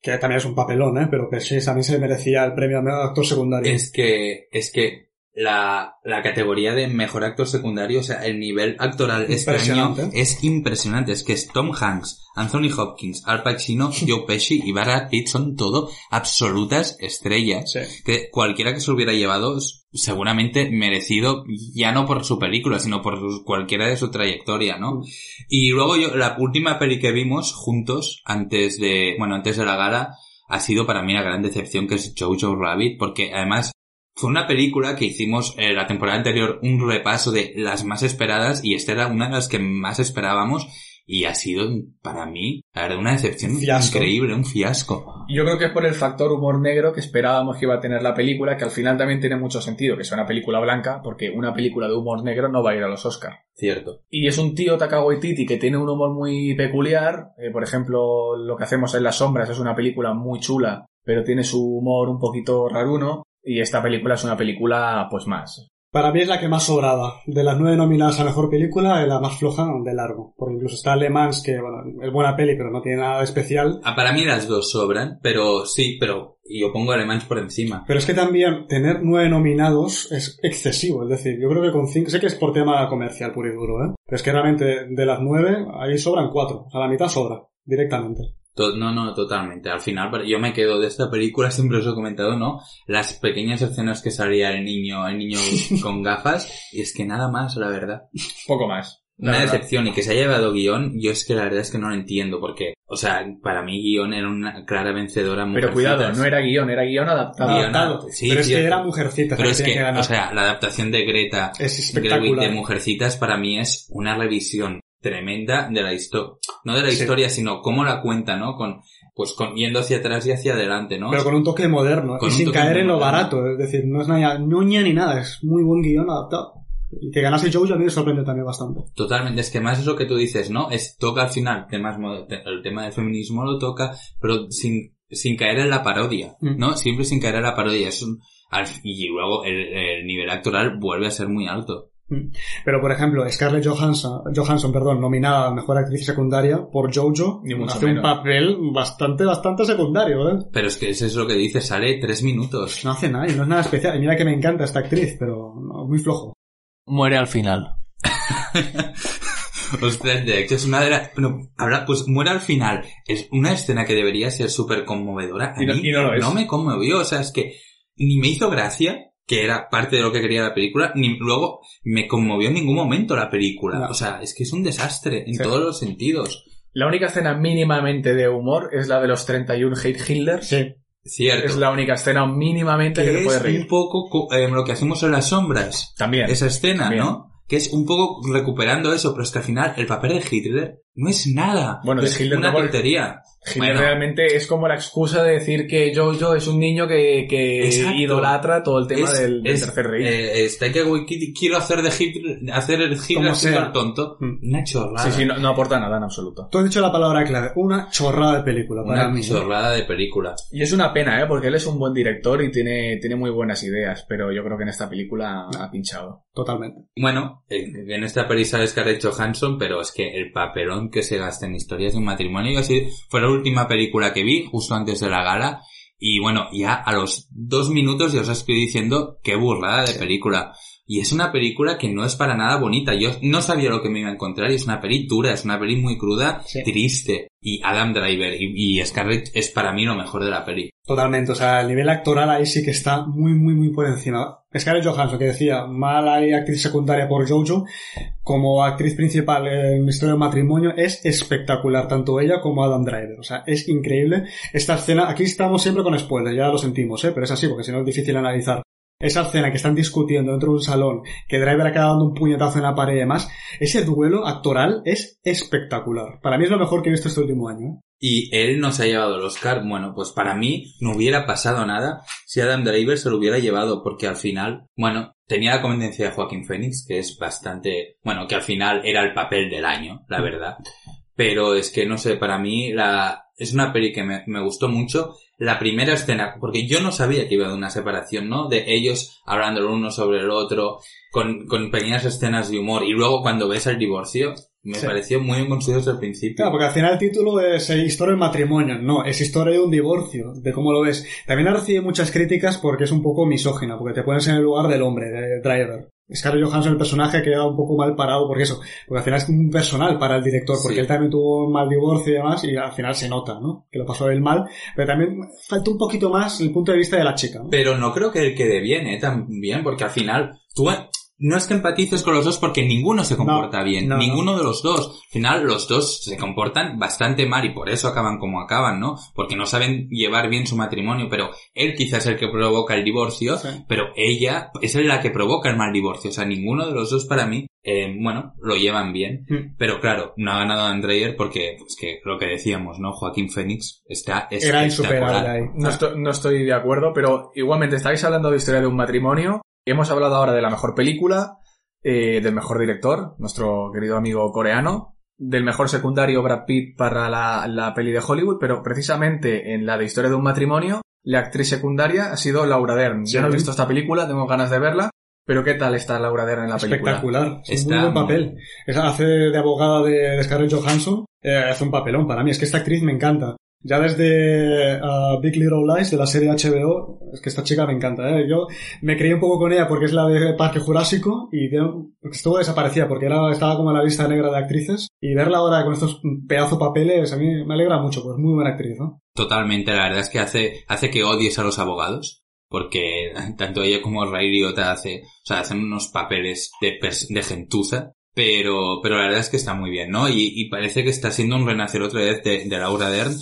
Que también es un papelón, ¿eh? Pero Pesci también se merecía el premio a mejor actor secundario. Es que, es que la, la categoría de mejor actor secundario, o sea, el nivel actoral este año es impresionante. Es que es Tom Hanks, Anthony Hopkins, Al Pacino, *laughs* Joe Pesci y Brad Pitt son todo absolutas estrellas. Sí. Que cualquiera que se hubiera llevado seguramente merecido, ya no por su película, sino por cualquiera de su trayectoria, ¿no? Mm. Y luego yo, la última peli que vimos juntos, antes de, bueno, antes de la gala, ha sido para mí la gran decepción que es Jojo Rabbit, porque además fue una película que hicimos eh, la temporada anterior un repaso de las más esperadas y esta era una de las que más esperábamos y ha sido para mí, la verdad, una decepción fiasco. increíble, un fiasco. Yo creo que es por el factor humor negro que esperábamos que iba a tener la película, que al final también tiene mucho sentido que sea una película blanca, porque una película de humor negro no va a ir a los Oscars. Cierto. Y es un tío Taka Waititi que tiene un humor muy peculiar. Eh, por ejemplo, lo que hacemos en las sombras es una película muy chula, pero tiene su humor un poquito raruno. Y esta película es una película, pues más. Para mí es la que más sobraba. De las nueve nominadas a mejor película, es la más floja de largo. Porque incluso está Le Mans, que bueno, es buena peli, pero no tiene nada de especial. Ah, para mí las dos sobran, pero sí, pero yo pongo Alemán por encima. Pero es que también tener nueve nominados es excesivo. Es decir, yo creo que con cinco, sé que es por tema comercial puro y duro, ¿eh? Pero es que realmente de las nueve, ahí sobran cuatro. O sea, la mitad sobra, directamente. No, no, totalmente. Al final, yo me quedo de esta película, *laughs* siempre os he comentado, ¿no? Las pequeñas escenas que salía el niño, el niño *laughs* con gafas, y es que nada más, la verdad. Poco más. Una verdad. decepción, y que se haya llevado guion, yo es que la verdad es que no lo entiendo, porque, o sea, para mí guion era una clara vencedora. en Pero cuidado, Mujercitas. no era guion, era guion adaptado. Guión Adaptado. sí, pero es que era mujercita, Pero es que o sea, la adaptación de Greta es espectacular. de Mujercitas para mí es una revisión tremenda de la historia, no de la Sí. historia, sino cómo la cuenta, ¿no? Con, pues con, yendo hacia atrás y hacia adelante, ¿no? Pero con un toque moderno Con y sin caer en lo moderno. barato. Es decir, no es nada ñoña ni nada, es muy buen guion adaptado. Y que ganase Jojo a mí me sorprende también bastante. Totalmente, es que más es lo que tú dices, ¿no? Es, toca al final temas, el tema del feminismo lo toca, pero sin, sin caer en la parodia, Mm. ¿no? Siempre sin caer en la parodia. Es un, y luego el, el nivel actoral vuelve a ser muy alto. Pero, por ejemplo, Scarlett Johansson, Johansson perdón, nominada a Mejor Actriz Secundaria por Jojo, Ni mucho hace un papel bastante, bastante secundario, ¿eh? Pero es que eso es lo que dice, sale tres minutos. No hace nada y no es nada especial. Y mira que me encanta esta actriz, pero no, muy flojo. Muere al final. *laughs* Ostras, de hecho es una de las... Bueno, habla, pues muere al final. Es una escena que debería ser súper conmovedora. A Y no- mí y no lo es. me conmovió, o sea, es que ni me hizo gracia, que era parte de lo que quería la película, ni luego me conmovió en ningún momento la película. No. O sea, es que es un desastre en Sí. todos los sentidos. La única escena mínimamente de humor es la de los 31 Hate Hitler. Sí. Cierto. Es la única escena mínimamente que, que te puede es reír. un poco co- eh, lo que hacemos en las sombras. También. Esa escena, También. ¿no? Que es un poco recuperando eso, pero es que al final el papel de Hitler no es nada. Bueno, es Hitler una no, tontería. Hitler Bueno. realmente es como la excusa de decir que Jojo es un niño que, que idolatra todo el tema Es- del, del es, tercer rey. eh, está que quiero hacer de Hitler, hacer el Hitler el tonto. Mm. Una chorrada. sí, sí, no, no aporta nada en absoluto. Tú has dicho la palabra clave, una chorrada de película para Una mí. chorrada de película. Y es una pena, ¿eh? Porque él es un buen director y tiene, tiene muy buenas ideas, pero yo creo que en esta película ha pinchado. Totalmente. Bueno, en, esta peli sale Scarlett Johansson, pero es que el papelón que se gasta en historias de un matrimonio, y así fue la última película que vi, justo antes de la gala, y bueno, ya a los dos minutos ya os estoy diciendo qué burrada de película. Y es una película que no es para nada bonita. Yo no sabía lo que me iba a encontrar y es una peli dura, es una peli muy cruda, Sí. triste. Y Adam Driver y, y Scarlett es para mí lo mejor de la peli. Totalmente, o sea, el nivel actoral ahí sí que está muy, muy, muy por encima. Scarlett Johansson, que decía, mal hay actriz secundaria por Jojo, como actriz principal en Historia del Matrimonio, es espectacular, tanto ella como Adam Driver. O sea, es increíble. Esta escena, aquí estamos siempre con spoilers, ya lo sentimos, ¿eh? pero es así, porque si no es difícil analizar. Esa escena que están discutiendo dentro de un salón, que Driver acaba dando un puñetazo en la pared y demás, ese duelo actoral es espectacular. Para mí es lo mejor que he visto este último año. ¿eh? y él no se ha llevado el Oscar, bueno, pues para mí no hubiera pasado nada si Adam Driver se lo hubiera llevado, porque al final, bueno, tenía la conveniencia de Joaquín Phoenix, que es bastante, bueno, que al final era el papel del año, la verdad. Pero es que, no sé, para mí la, es una peli que me, me gustó mucho. La primera escena, porque yo no sabía que iba de una separación, ¿no? De ellos hablando el uno sobre el otro, con, con pequeñas escenas de humor, y luego cuando ves el divorcio, me Sí. pareció muy bien construido desde el principio. Claro, porque al final el título es eh, Historia del matrimonio. No, es historia de un divorcio, de cómo lo ves. También ha recibido muchas críticas porque es un poco misógina, porque te pones en el lugar del hombre, de Driver. Scarlett Johansson, el personaje, queda un poco mal parado porque eso, porque al final es un personal para el director, porque Sí. él también tuvo un mal divorcio y demás, y al final se nota, ¿no? Que lo pasó él mal, pero también falta un poquito más el punto de vista de la chica, ¿no? Pero no creo que él quede bien, ¿eh? También, porque al final, tú no es que empatices con los dos porque ninguno se comporta No, bien. no, ninguno de los dos. Al final, los dos se comportan bastante mal y por eso acaban como acaban, ¿no? Porque no saben llevar bien su matrimonio, pero él quizás es el que provoca el divorcio, Sí. pero ella es la que provoca el mal divorcio. O sea, ninguno de los dos para mí, eh, bueno, lo llevan bien. Mm. Pero claro, no ha ganado Andreyer porque, pues que lo que decíamos, ¿no? Joaquín Phoenix está Era insuperable espectacular. ahí. No estoy, no estoy de acuerdo, pero igualmente estáis hablando de historia de un matrimonio. Hemos hablado ahora de la mejor película, eh, del mejor director, nuestro querido amigo coreano, del mejor secundario Brad Pitt para la, la peli de Hollywood, pero precisamente en la de historia de un matrimonio, la actriz secundaria ha sido Laura Dern. Yo no he visto esta película, tengo ganas de verla, Pero ¿qué tal está Laura Dern en la película? Espectacular, es un muy buen papel. Es- hace de abogada de, de Scarlett Johansson, eh, hace un papelón para mí. Es que esta actriz me encanta. Ya desde ah, Big Little Lies de la serie HBO, es que esta chica me encanta. ¿eh? Yo me creí un poco con ella porque es la de Parque Jurásico y de- estuvo desaparecida porque era, estaba como en la lista negra de actrices y verla ahora con estos pedazo papeles a mí me alegra mucho, pues muy buena actriz, ¿no? Totalmente, la verdad es que hace, hace que odies a los abogados. Porque *laughs* tanto ella como Ray hace, o sea, hacen unos papeles de, de gentuza. Pero, pero la verdad es que está muy bien, ¿no? Y, y parece que está siendo un renacer otra vez de, de Laura Dern,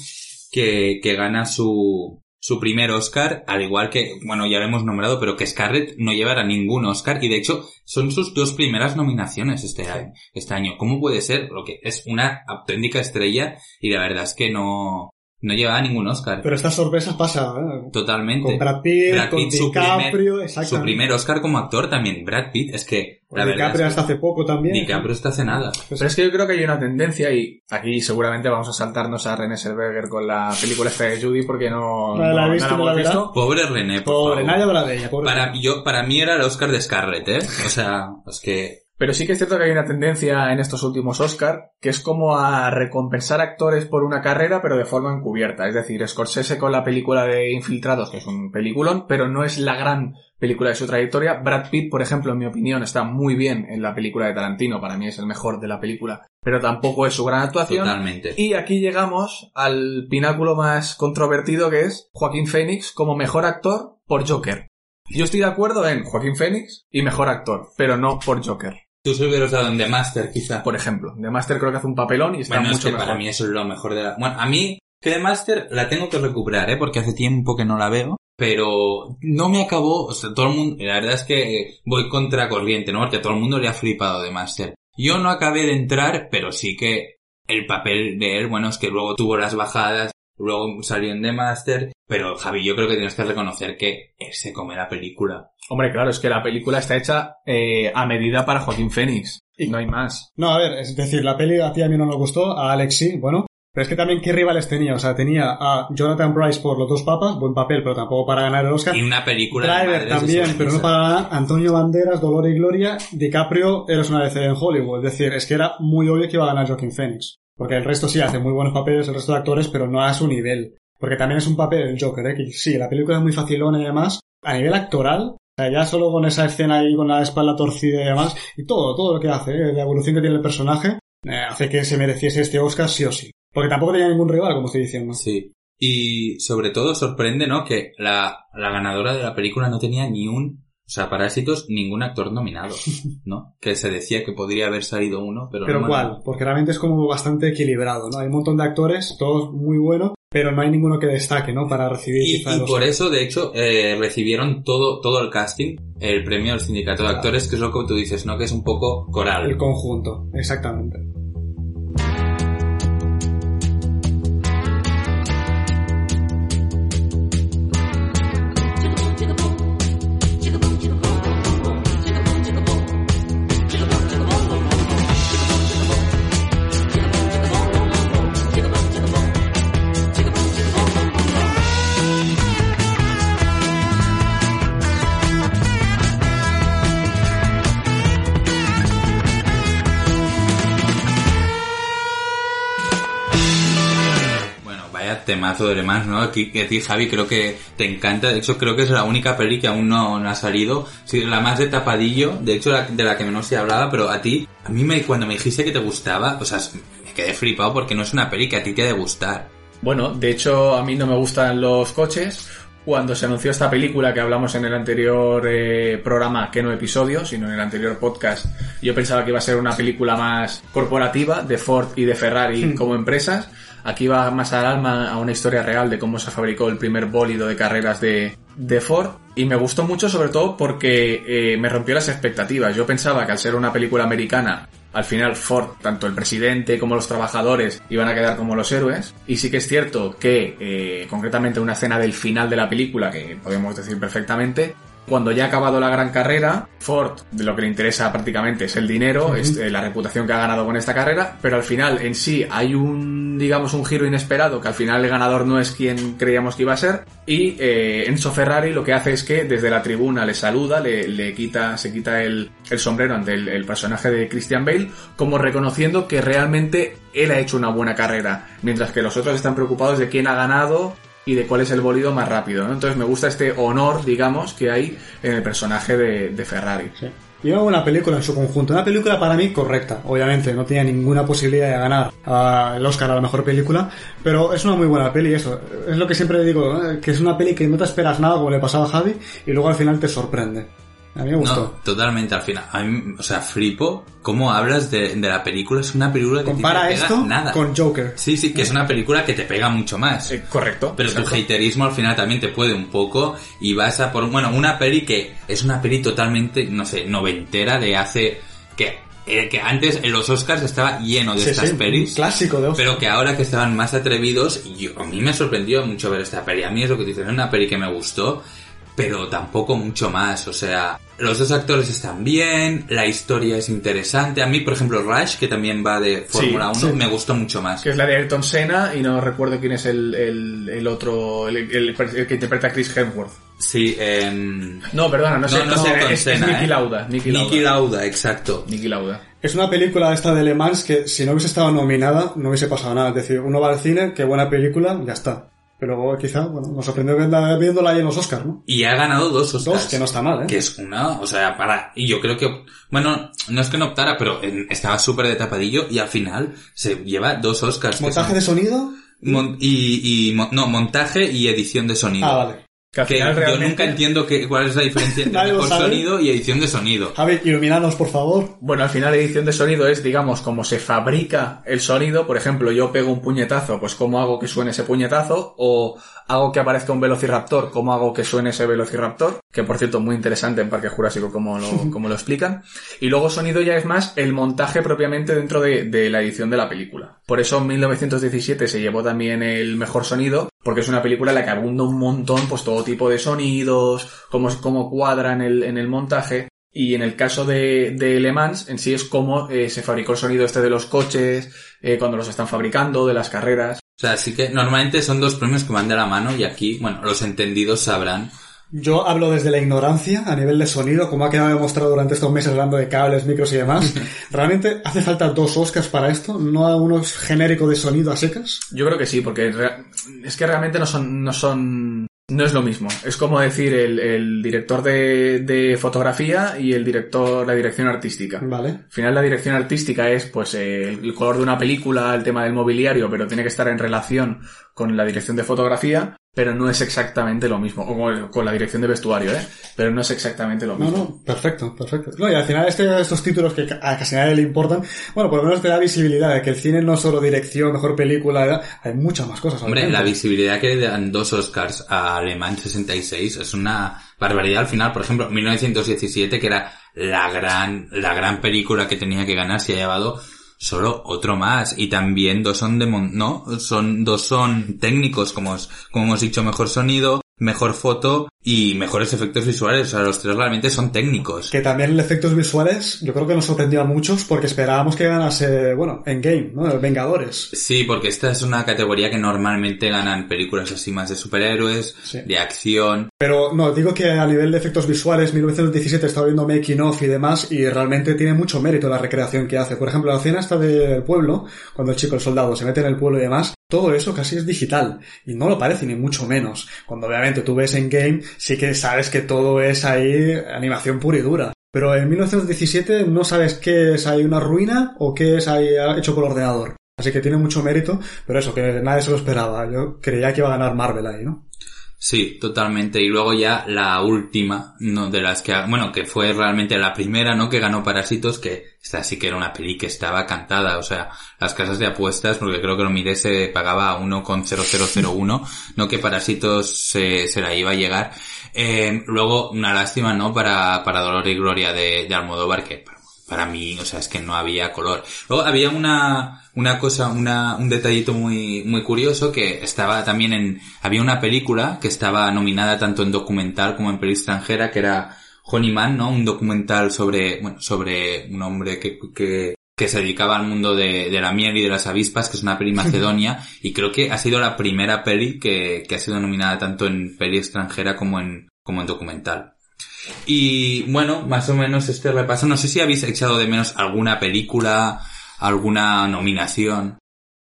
que, que gana su, su primer Oscar, al igual que, bueno, ya lo hemos nombrado, pero que Scarlett no llevará ningún Oscar, y de hecho, son sus dos primeras nominaciones este año, este año. ¿Cómo puede ser? Lo que es una auténtica estrella, y la verdad es que no, no llevaba ningún Oscar. Pero estas sorpresas pasan, ¿eh? Totalmente. Con Brad Pitt, Brad con Pitt, su DiCaprio, primer-. Su primer Oscar como actor también, Brad Pitt, es que la Con verdad DiCaprio es hasta hace poco también. DiCaprio está hace nada. Pero es que yo creo que hay una tendencia y aquí seguramente vamos a saltarnos a René Selberger con la película esta de Judy porque no, No la he no- visto, la hemos verá. visto. Pobre René, por Pobre, favor. nadie habla de ella, pobre. Para, yo, para mí era el Oscar de Scarlett, ¿eh? O sea, es que... Pero sí que es cierto que hay una tendencia en estos últimos Oscar que es como a recompensar actores por una carrera pero de forma encubierta. Es decir, Scorsese con la película de Infiltrados, que es un peliculón, pero no es la gran película de su trayectoria. Brad Pitt, por ejemplo, en mi opinión, está muy bien en la película de Tarantino. Para mí es el mejor de la película, pero tampoco es su gran actuación. Totalmente. Y aquí llegamos al pináculo más controvertido que es Joaquín Phoenix como mejor actor por Joker. Yo estoy de acuerdo en Joaquín Phoenix y mejor actor, pero no por Joker. Tú se hubieras dado en The Master, quizá. Por ejemplo, The Master creo que hace un papelón y está Bueno, es mucho que mejor. para mí eso es lo mejor de la... Bueno, a mí, que The Master la tengo que recuperar, ¿eh? Porque hace tiempo que no la veo. Pero no me acabó, o sea, todo el mundo, la verdad es que voy contra corriente, ¿no? Porque a todo el mundo le ha flipado The Master. Yo no acabé de entrar, pero sí que el papel de él, bueno, es que luego tuvo las bajadas, luego salió en The Master, pero Javi, yo creo que tienes que reconocer que se come la película. Hombre, claro, es que la película está hecha eh, a medida para Joaquín Phoenix. Y no hay más. No, a ver, es decir, la peli a ti a mí no nos gustó, a Alex sí, bueno. Pero es que también qué rivales tenía, o sea, tenía a Jonathan Price por Los dos papas, buen papel, pero tampoco para ganar el Oscar. Y una película de Driver de también, pero no para ganar. Antonio Banderas, Dolor y Gloria, DiCaprio, eres una vez en Hollywood. Es decir, es que era muy obvio que iba a ganar Joaquin Phoenix. Porque el resto sí hace muy buenos papeles, el resto de actores, pero no a su nivel. Porque también es un papel el Joker, ¿eh? Que sí, la película es muy facilona y demás. A nivel actoral, ya solo con esa escena ahí con la espalda torcida y demás, y todo, todo lo que hace, ¿eh? la evolución que tiene el personaje, eh, hace que se mereciese este Oscar sí o sí. Porque tampoco tenía ningún rival, como estoy diciendo. Sí. Y sobre todo sorprende, ¿no? Que la, la ganadora de la película no tenía ni un, o sea, Parásitos, ningún actor nominado, *laughs* ¿no? que se decía que podría haber salido uno, pero, Pero no ¿cuál? Porque realmente es como bastante equilibrado, ¿no? Hay un montón de actores, todos muy buenos, pero no hay ninguno que destaque, ¿no? Para recibir Y, quizá y los- por eso, de hecho, eh, recibieron todo, todo el casting, el premio del sindicato de actores, que es lo que tú dices, ¿no? Que es un poco coral. el conjunto, exactamente. Temazo de más, ¿no? Aquí, ti, Javi, creo que te encanta. De hecho, creo que es la única peli que aún no, no ha salido. Sí, la más de tapadillo, de hecho, la, de la que menos se hablaba, pero a ti, a mí me, cuando me dijiste que te gustaba, o sea, me quedé flipado porque no es una peli que a ti te ha de gustar. Bueno, de hecho, a mí no me gustan los coches. Cuando se anunció esta película que hablamos en el anterior eh, programa, que no episodio, sino en el anterior podcast, yo pensaba que iba a ser una película más corporativa de Ford y de Ferrari *laughs* como empresas. Aquí va más al alma a una historia real de cómo se fabricó el primer bólido de carreras de, de Ford. Y me gustó mucho sobre todo porque eh, me rompió las expectativas. Yo pensaba que al ser una película americana, al final Ford, tanto el presidente como los trabajadores, iban a quedar como los héroes. Y sí que es cierto que, eh, concretamente una escena del final de la película, que podemos decir perfectamente, cuando ya ha acabado la gran carrera, Ford de lo que le interesa prácticamente es el dinero, es eh, la reputación que ha ganado con esta carrera, pero al final en sí hay un, digamos, un giro inesperado que al final el ganador no es quien creíamos que iba a ser y eh, Enzo Ferrari lo que hace es que desde la tribuna le saluda, le, le quita, se quita el, el sombrero ante el, el personaje de Christian Bale como reconociendo que realmente él ha hecho una buena carrera, mientras que los otros están preocupados de quién ha ganado y de cuál es el bolido más rápido, ¿no? Entonces me gusta este honor, digamos, que hay en el personaje de, de Ferrari. Y una buena película en su conjunto. Una película para mí correcta. Obviamente, no tenía ninguna posibilidad de ganar ah, el Oscar a la mejor película. Pero es una muy buena peli, eso. Es lo que siempre digo, que es una peli que no te esperas nada, como le pasaba a Javi, y luego al final te sorprende. A mí me gustó. No, totalmente al final. A mí, o sea, flipo cómo hablas de, de la película. Es una película que Compara te pega esto nada. con Joker. Sí, sí, que es una película que te pega mucho más. Eh, correcto. Pero tu haterismo al final también te puede un poco y vas a por, bueno, una peli que es una peli totalmente, no sé, noventera de hace, que, eh, que antes en los Oscars estaba lleno de Sí, estas sí, pelis. clásico de Oscar. Pero que ahora que estaban más atrevidos, yo, a mí me sorprendió mucho ver esta peli. A mí es lo que te dicen, es una peli que me gustó, pero tampoco mucho más. O sea, los dos actores están bien, la historia es interesante. A mí, por ejemplo, Rush, que también va de Fórmula 1, sí. me gustó mucho más. Que es la de Ayrton Senna y no recuerdo quién es el, el, el otro, el, el- el que interpreta a Chris Hemsworth. Sí, em, No, perdona, no sé, No, no sé es, es Senna, Niki ¿eh? Lauda. Niki Lauda. Niki Lauda, exacto. Niki Lauda. Es una película esta de Le Mans que si no hubiese estado nominada no hubiese pasado nada. Es decir, uno va al cine, qué buena película, ya está. Pero quizá, bueno, nos sorprendió viéndola ahí en los Oscars, ¿no? Y ha ganado dos Oscars. Dos, que no está mal, ¿eh? Que es una, o sea, para, y yo creo que, bueno, no es que no optara, pero en- estaba súper de tapadillo y al final se lleva dos Oscars. Montaje son de sonido. mon- y, y, mo- no, montaje y edición de sonido. Ah, vale. Que al Que final yo nunca entiendo que, cuál es la diferencia entre mejor sonido y edición de sonido. Javi, iluminanos, por favor. Bueno, al final edición de sonido es, digamos, cómo se fabrica el sonido. Por ejemplo, yo pego un puñetazo, pues cómo hago que suene ese puñetazo, o hago que aparezca un velociraptor, cómo hago que suene ese velociraptor, que por cierto muy interesante en Parque Jurásico como lo, *laughs* como lo explican. Y luego sonido ya es más el montaje propiamente dentro de, de la edición de la película. Por eso en 1917 se llevó también el mejor sonido, porque es una película en la que abunda un montón, pues todo tipo de sonidos, cómo, cómo cuadra en el, en el montaje. Y en el caso de, de Le Mans, en sí es cómo eh, se fabricó el sonido este de los coches, eh, cuando los están fabricando, de las carreras. O sea, sí que normalmente son dos premios que van de la mano y aquí, bueno, los entendidos sabrán. Yo hablo desde la ignorancia a nivel de sonido, como ha quedado demostrado durante estos meses hablando de cables, micros y demás. *laughs* ¿Realmente hace falta dos Oscars para esto? ¿No a unos genéricos de sonido a secas? Yo creo que sí, porque es que realmente no son, no son, no es lo mismo. Es como decir el, el director de, de fotografía y el director, la dirección artística. Vale. Al final la dirección artística es pues eh, el color de una película, el tema del mobiliario, pero tiene que estar en relación con la dirección de fotografía, pero no es exactamente lo mismo. O con, con la dirección de vestuario, ¿eh? Pero no es exactamente lo No, mismo. no, perfecto, perfecto. No, y al final este, estos títulos que a casi nadie le importan, bueno, por lo menos te da visibilidad de que el cine no es solo dirección, mejor película, hay muchas más cosas. Hombre, la visibilidad que le dan dos Oscars a Alemán 66 es una barbaridad al final. Por ejemplo, 1917, que era la gran, la gran película que tenía que ganar, se ha llevado solo otro más. Y también dos son de, mon- no, son, dos son técnicos, como, como hemos dicho, mejor sonido, mejor foto y mejores efectos visuales. O sea, los tres realmente son técnicos. Que también efectos visuales, yo creo que nos sorprendió a muchos porque esperábamos que ganase, bueno, en Game, ¿no? Vengadores. Sí, porque esta es una categoría que normalmente ganan películas así más de superhéroes, Sí. de acción, Pero no, digo que a nivel de efectos visuales, 1917 estaba viendo making of y demás, y realmente tiene mucho mérito la recreación que hace. Por ejemplo, la escena esta del pueblo, cuando el chico, el soldado, se mete en el pueblo y demás, todo eso casi es digital. Y no lo parece, ni mucho menos. Cuando obviamente tú ves en game, sí que sabes que todo es ahí animación pura y dura. Pero en 1917 no sabes qué es ahí una ruina o qué es ahí hecho por ordenador. Así que tiene mucho mérito, pero eso, que nadie se lo esperaba. Yo creía que iba a ganar Marvel ahí, ¿no? Sí, totalmente. Y luego ya la última, no de las que, bueno, que fue realmente la primera, ¿no? Que ganó Parásitos, que esta sí que era una peli que estaba cantada. O sea, las casas de apuestas, porque creo que lo miré, se pagaba a 1,0001, no que Parásitos se, se la iba a llegar. Eh, luego, una lástima, ¿no? Para, para Dolor y Gloria de, de Almodóvar, que para mí, o sea, es que no había color. Luego había una, una cosa, una, un detallito muy, muy curioso que estaba también en, había una película que estaba nominada tanto en documental como en peli extranjera que era Honeyman, ¿no? Un documental sobre, bueno, sobre un hombre que, que, que se dedicaba al mundo de, de la miel y de las avispas, que es una peli *laughs* macedonia, y creo que ha sido la primera peli que, que ha sido nominada tanto en peli extranjera como en, como en documental. Y bueno, más o menos este repaso. No sé si habéis echado de menos alguna película, alguna nominación.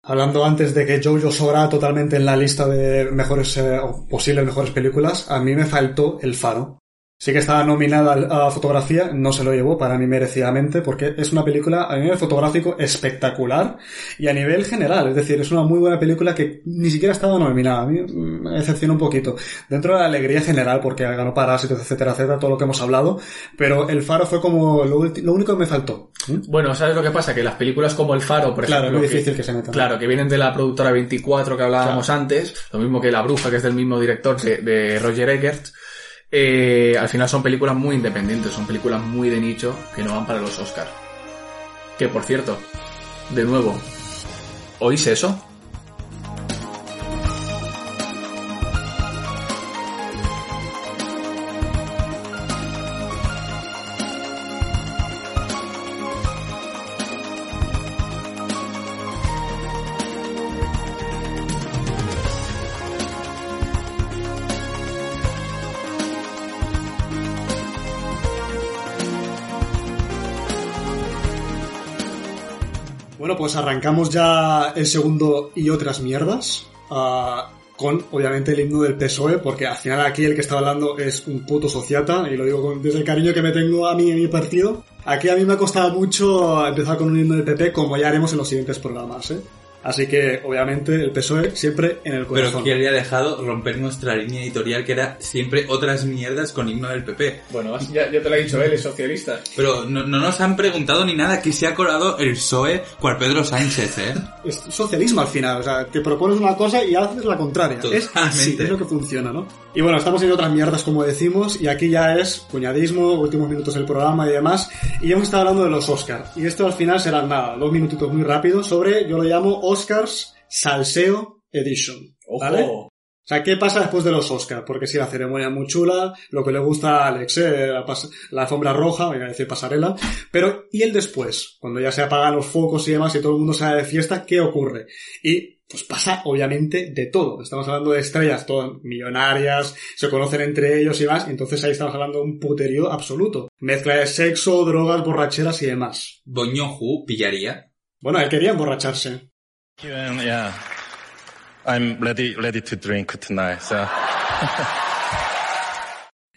Hablando antes de que Jojo sobra totalmente en la lista de mejores eh, o posibles mejores películas, a mí me faltó El Faro. Sí que estaba nominada a fotografía, no se lo llevó para mí merecidamente, porque es una película a nivel fotográfico espectacular y a nivel general, es decir, es una muy buena película que ni siquiera estaba nominada, a mí me decepciona un poquito. Dentro de la alegría general, porque ganó Parásitos, etcétera, etcétera, todo lo que hemos hablado, pero El Faro fue como lo, lo único que me faltó. Bueno, ¿sabes lo que pasa? Que las películas como El Faro, por Claro, ejemplo... es muy difícil que se metan. Claro, que vienen de la productora 24 que hablábamos antes, lo mismo que La Bruja, que es del mismo director de, de Roger Eggert, eh, al final son películas muy independientes, son películas muy de nicho que no van para los Oscars. Que por cierto, de nuevo, ¿oís eso? Arrancamos ya el segundo y otras mierdas. ah, con, obviamente, el himno del PSOE, porque al final aquí el que está hablando es un puto sociata, y lo digo con- desde el cariño que me tengo a mí y a mi partido. Aquí a mí me ha costado mucho empezar con un himno del PP, como ya haremos en los siguientes programas, ¿eh? Así que, obviamente, el PSOE siempre en el Pero corazón. que había dejado romper nuestra línea editorial que era siempre otras mierdas con himno del PP. Bueno, ya, ya te lo ha dicho él, es socialista. Pero no, no nos han preguntado ni nada que se ha colado el PSOE cual Pedro Sánchez, ¿eh? Es socialismo al final, o sea, te propones una cosa y haces la contraria. Es Totalmente. así, es lo que funciona, ¿no? Y bueno, estamos en otras mierdas, como decimos, y aquí ya es cuñadismo, últimos minutos del programa y demás, y hemos estado hablando de los Oscars. Y esto al final será nada, dos minutitos muy rápidos sobre, yo lo llamo Oscars Salseo Edition. ¿Vale? ¡Ojo! O sea, ¿qué pasa después de los Oscars? Porque sí, la ceremonia es muy chula, lo que le gusta a Alex, eh, la, alfombra roja, voy a decir pasarela, pero ¿y el después? Cuando ya se apagan los focos y demás y todo el mundo sale de fiesta, ¿qué ocurre? Y pues pasa obviamente de todo. Estamos hablando de estrellas todas millonarias, se conocen entre ellos y más, entonces ahí estamos hablando de un puterío absoluto. Mezcla de sexo, drogas, borracheras y demás. Boñoju pillaría. Bueno, él quería emborracharse. Yeah. I'm ready, ready to drink tonight. So. *laughs*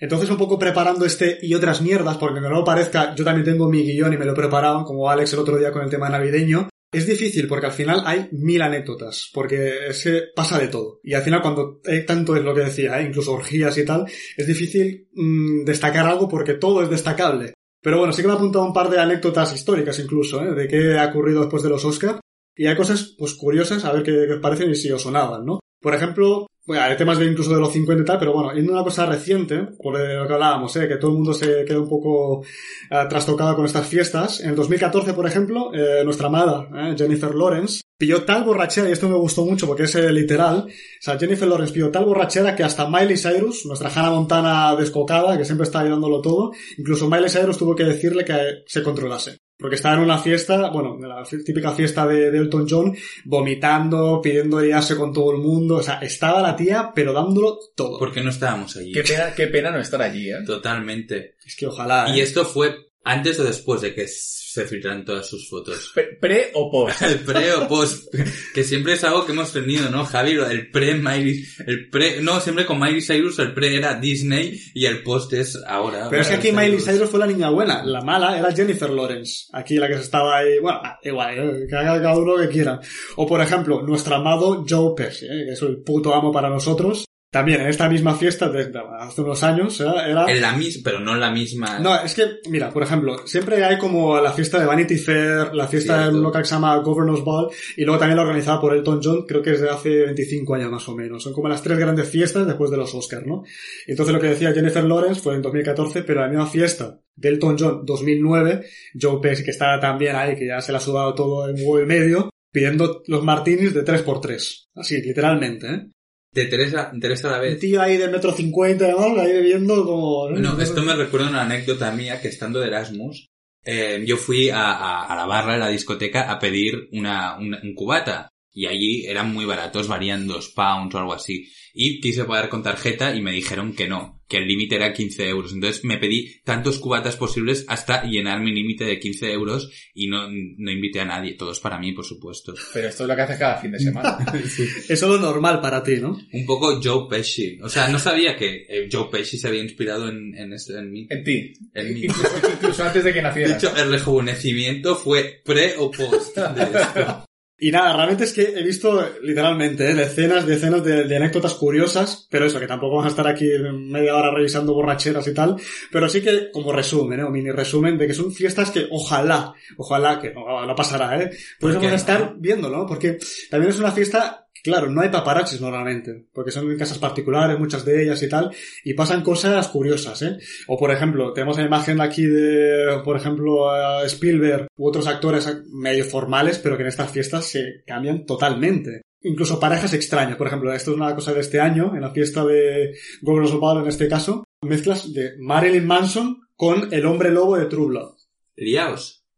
Entonces, un poco preparando este y otras mierdas, porque no lo parezca, yo también tengo mi guion y me lo he como Alex el otro día con el tema navideño. Es difícil porque al final hay mil anécdotas, porque es que pasa de todo. Y al final cuando hay tanto es lo que decía, ¿eh? incluso orgías y tal, es difícil mm, destacar algo porque todo es destacable. Pero bueno, sí que me ha apuntado un par de anécdotas históricas incluso, ¿eh? de qué ha ocurrido después de los Oscars. Y hay cosas pues curiosas, a ver qué, os parecen y si os sonaban, ¿no? Por ejemplo, bueno, hay temas de incluso de los 50 y tal, pero bueno, en una cosa reciente, por lo que hablábamos, ¿eh? que todo el mundo se queda un poco eh, trastocado con estas fiestas. En el 2014, por ejemplo, eh, nuestra amada eh, Jennifer Lawrence pilló tal borrachera, y esto me gustó mucho porque es eh, literal, o sea, Jennifer Lawrence pilló tal borrachera que hasta Miley Cyrus, nuestra Hannah Montana descocada, que siempre está ayudándolo todo, incluso Miley Cyrus tuvo que decirle que se controlase. Porque estaba en una fiesta, bueno, la típica fiesta de, de Elton John, vomitando, pidiendo liarse con todo el mundo, o sea, estaba la tía, pero dándolo todo. ¿Por qué no estábamos allí? Qué pena, qué pena no estar allí, ¿eh? Totalmente. Es que ojalá. Y ¿eh? esto fue antes o después de que se filtraran todas sus fotos. Pre, pre o post. El *laughs* pre o post, que siempre es algo que hemos tenido, ¿no, Javi? Del pre Miley, el pre, no, siempre con Miley Cyrus el pre era Disney y el post es ahora. Pero es que aquí Miley Cyrus fue la niña buena, la mala era Jennifer Lawrence. Aquí la que se estaba ahí, bueno, ah, igual, eh, que haga cada uno lo que quiera. O por ejemplo, nuestro amado Joe Pesci, eh, que es el puto amo para nosotros. También en esta misma fiesta de, hace unos años era... En la misma, pero no en la misma. No, es que, mira, por ejemplo, siempre hay como la fiesta de Vanity Fair, la fiesta de un local que se llama Governor's Ball, y luego también la organizada por Elton John, creo que es de hace 25 años más o menos. Son como las tres grandes fiestas después de los Oscars, ¿no? Entonces lo que decía Jennifer Lawrence fue en 2014, pero la misma fiesta de Elton John 2009, Joe Pesci, que estaba también ahí, que ya se le ha sudado todo en huevo y medio, pidiendo los martinis de 3x3. Así, literalmente, ¿eh? De tres a, tres a la Un vez. tío ahí de metro cincuenta, ¿no? Ahí bebiendo como... ¿no? No, esto me recuerda una anécdota mía que estando de Erasmus, eh, yo fui a, a- a la barra de la discoteca a pedir una, una- un cubata. Y allí eran muy baratos, varían dos pounds o algo así. Y quise pagar con tarjeta y me dijeron que no, que el límite era 15 euros. Entonces me pedí tantos cubatas posibles hasta llenar mi límite de 15 euros y no, no invité a nadie. Todos para mí, por supuesto. Pero esto es lo que haces cada fin de semana. *laughs* Eso es lo normal para ti, ¿no? Un poco Joe Pesci. O sea, no sabía que eh, Joe Pesci se había inspirado en, en, esto, en mí. en ti. En mí. Incluso, incluso antes de que De nacieras. hecho, el rejuvenecimiento fue pre o post de esto. Y nada, realmente es que he visto literalmente ¿eh? decenas, decenas de, de anécdotas curiosas, pero eso, que tampoco vamos a estar aquí media hora revisando borracheras y tal, pero sí que como resumen, ¿eh? o mini resumen de que son fiestas que ojalá, ojalá, que no, no pasará, ¿eh? Pudiésemos qué no? estar viéndolo, ¿no? Porque también es una fiesta Claro, no hay paparazzis normalmente, porque son casas particulares, muchas de ellas y tal, y pasan cosas curiosas, ¿eh? O por ejemplo, tenemos la imagen aquí de, por ejemplo, a Spielberg u otros actores medio formales, pero que en estas fiestas se cambian totalmente. Incluso parejas extrañas, por ejemplo, esto es una cosa de este año, en la fiesta de Governor's Ball en este caso, mezclas de Marilyn Manson con el hombre lobo de True Blood.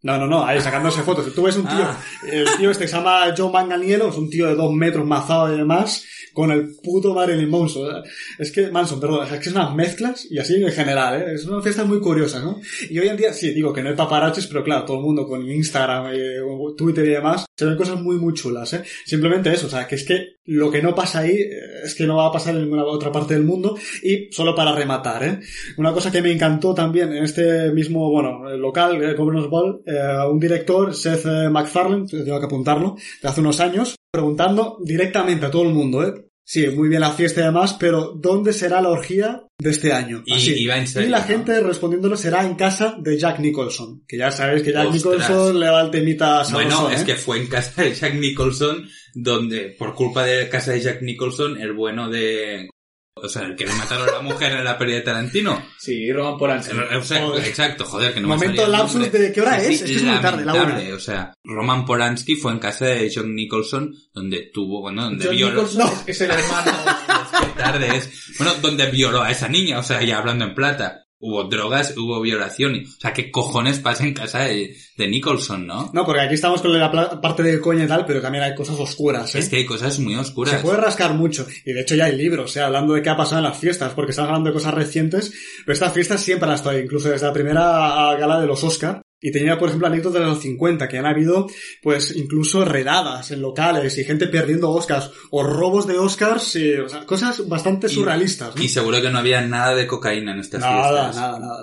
No, no, no, ahí sacándose fotos. Tú ves un tío, Ah. el tío este que se llama Joe Manganiello, es un tío de dos metros mazado y demás, con el puto Marilyn Manson. Es que, Manson, perdón, es que son unas mezclas y así en general, ¿eh? Es una fiesta muy curiosa, ¿no? Y hoy en día, sí, digo que no hay paparazzis, pero claro, todo el mundo con Instagram, eh, Twitter y demás, se ven cosas muy, muy chulas, ¿eh? Simplemente eso, o sea, que es que lo que no pasa ahí eh, es que no va a pasar en ninguna otra parte del mundo y solo para rematar, ¿eh? Una cosa que me encantó también en este mismo, bueno, el local, eh, Governor's Ball, eh, un director, Seth eh, MacFarlane, tengo que apuntarlo, de hace unos años, preguntando directamente a todo el mundo, ¿eh? Sí, muy bien la fiesta y demás, pero ¿dónde será la orgía de este año? Y Así. iba en serio, y la ¿no? gente respondiéndolo será en casa de Jack Nicholson, que ya sabéis que Jack Ostras. Nicholson le va el temita Bueno, sabrosón, es ¿eh? que fue en casa de Jack Nicholson donde, por culpa de casa de Jack Nicholson, el bueno de... O sea, el que le mataron a la mujer en la pérdida de Tarantino. Sí, Roman Polanski. O sea, exacto, joder, que no me Momento el lapsus de ¿qué hora Sí, es? Es que es muy tarde, la una. O sea, Roman Polanski fue en casa de John Nicholson donde tuvo, bueno, donde John violó... Nicholson es- es el hermano. *laughs* Qué tarde es. Bueno, donde violó a esa niña, o sea, ya hablando en plata. Hubo drogas, hubo violación. O sea, ¿qué cojones pasa en casa de, de Nicholson, no? No, porque aquí estamos con la parte del coña y tal, pero también hay cosas oscuras, ¿eh? Es que hay cosas muy oscuras. Se puede rascar mucho. Y de hecho ya hay libros, ¿eh? hablando de qué ha pasado en las fiestas, porque estamos hablando de cosas recientes, pero estas fiestas siempre han estado ahí, incluso desde la primera gala de los Oscar. Y tenía, por ejemplo, anécdotas de los 50, que han habido, pues, incluso redadas en locales y gente perdiendo Oscars, o robos de Oscars, y, o sea, cosas bastante Y- surrealistas. ¿no? Y seguro que no había nada de cocaína en estas Nada, fiestas. nada, nada,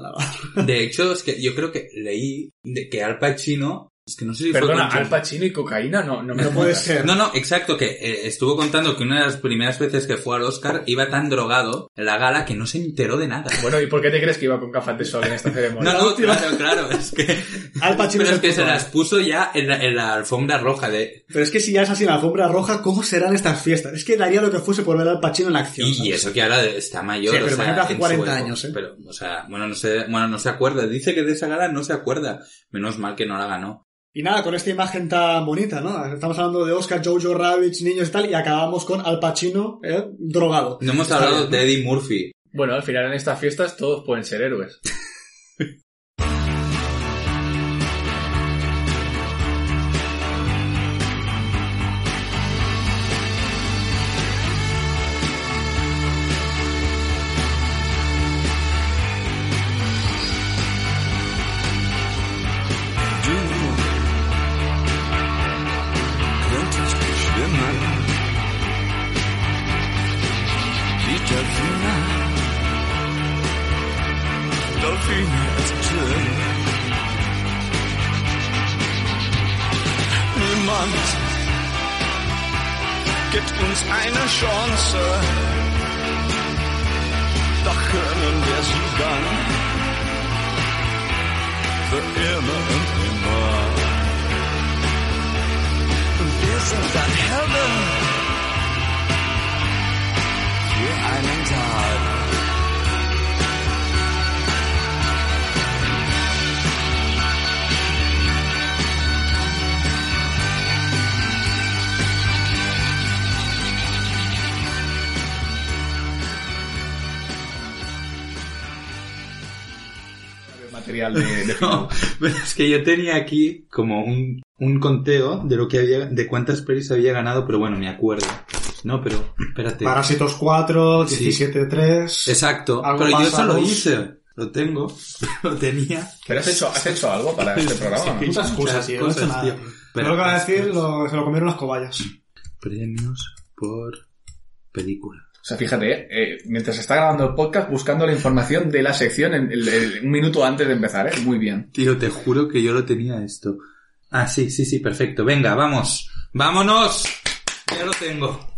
nada. De hecho, es que yo creo que leí de que Al Pacino, es que no sé si fue Perdona, con- Al Pacino y cocaína no, no me No lo puede ser. No, no, exacto, que eh, estuvo contando que una de las primeras veces que fue al Oscar iba tan drogado en la gala que no se enteró de nada. Bueno, ¿y por qué te crees que iba con gafas de sol en esta ceremonia? No, no, claro, claro, es que... Al Pacino Pero es que se las puso ya en la, en la alfombra roja de... Pero es que si ya es así en la alfombra roja, ¿cómo serán estas fiestas? Es que daría lo que fuese por ver al Pacino en acción. Y, eso que ahora está mayor, Sí, pero o sea, imagínate hace en 40 su época. años, ¿eh? Pero, o sea, bueno, no sé, bueno, no se acuerda. Dice que de esa gala no se acuerda. Menos mal que no la ganó. Y nada, con esta imagen tan bonita, ¿no? Estamos hablando de Oscar, Jojo Rabbit, niños y tal, y acabamos con Al Pacino, ¿eh? Drogado. No hemos hablado de Eddie Murphy. Bueno, al final en estas fiestas todos pueden ser héroes. *laughs* *laughs* pero es que yo tenía aquí como un, un conteo de lo que había, de cuántas pelis había ganado, pero bueno, me acuerdo. No, pero, espérate. Parásitos 4, Sí. 17-3. Exacto. Pero yo eso lo hice. Lo tengo. *laughs* Lo tenía. ¿Pero has hecho, has hecho algo para este programa? no? Muchas cosas, tío. No he hecho cosas, nada. tío. Pero Pero- lo que va a decir lo, se lo comieron las cobayas. Premios por película. O sea, fíjate, eh, mientras está grabando el podcast, buscando la información de la sección en un minuto antes de empezar, ¿eh? Muy bien. Tío, te juro que yo lo tenía esto. Ah, sí, sí, sí, perfecto. Venga, vamos. ¡Vámonos! Ya lo tengo.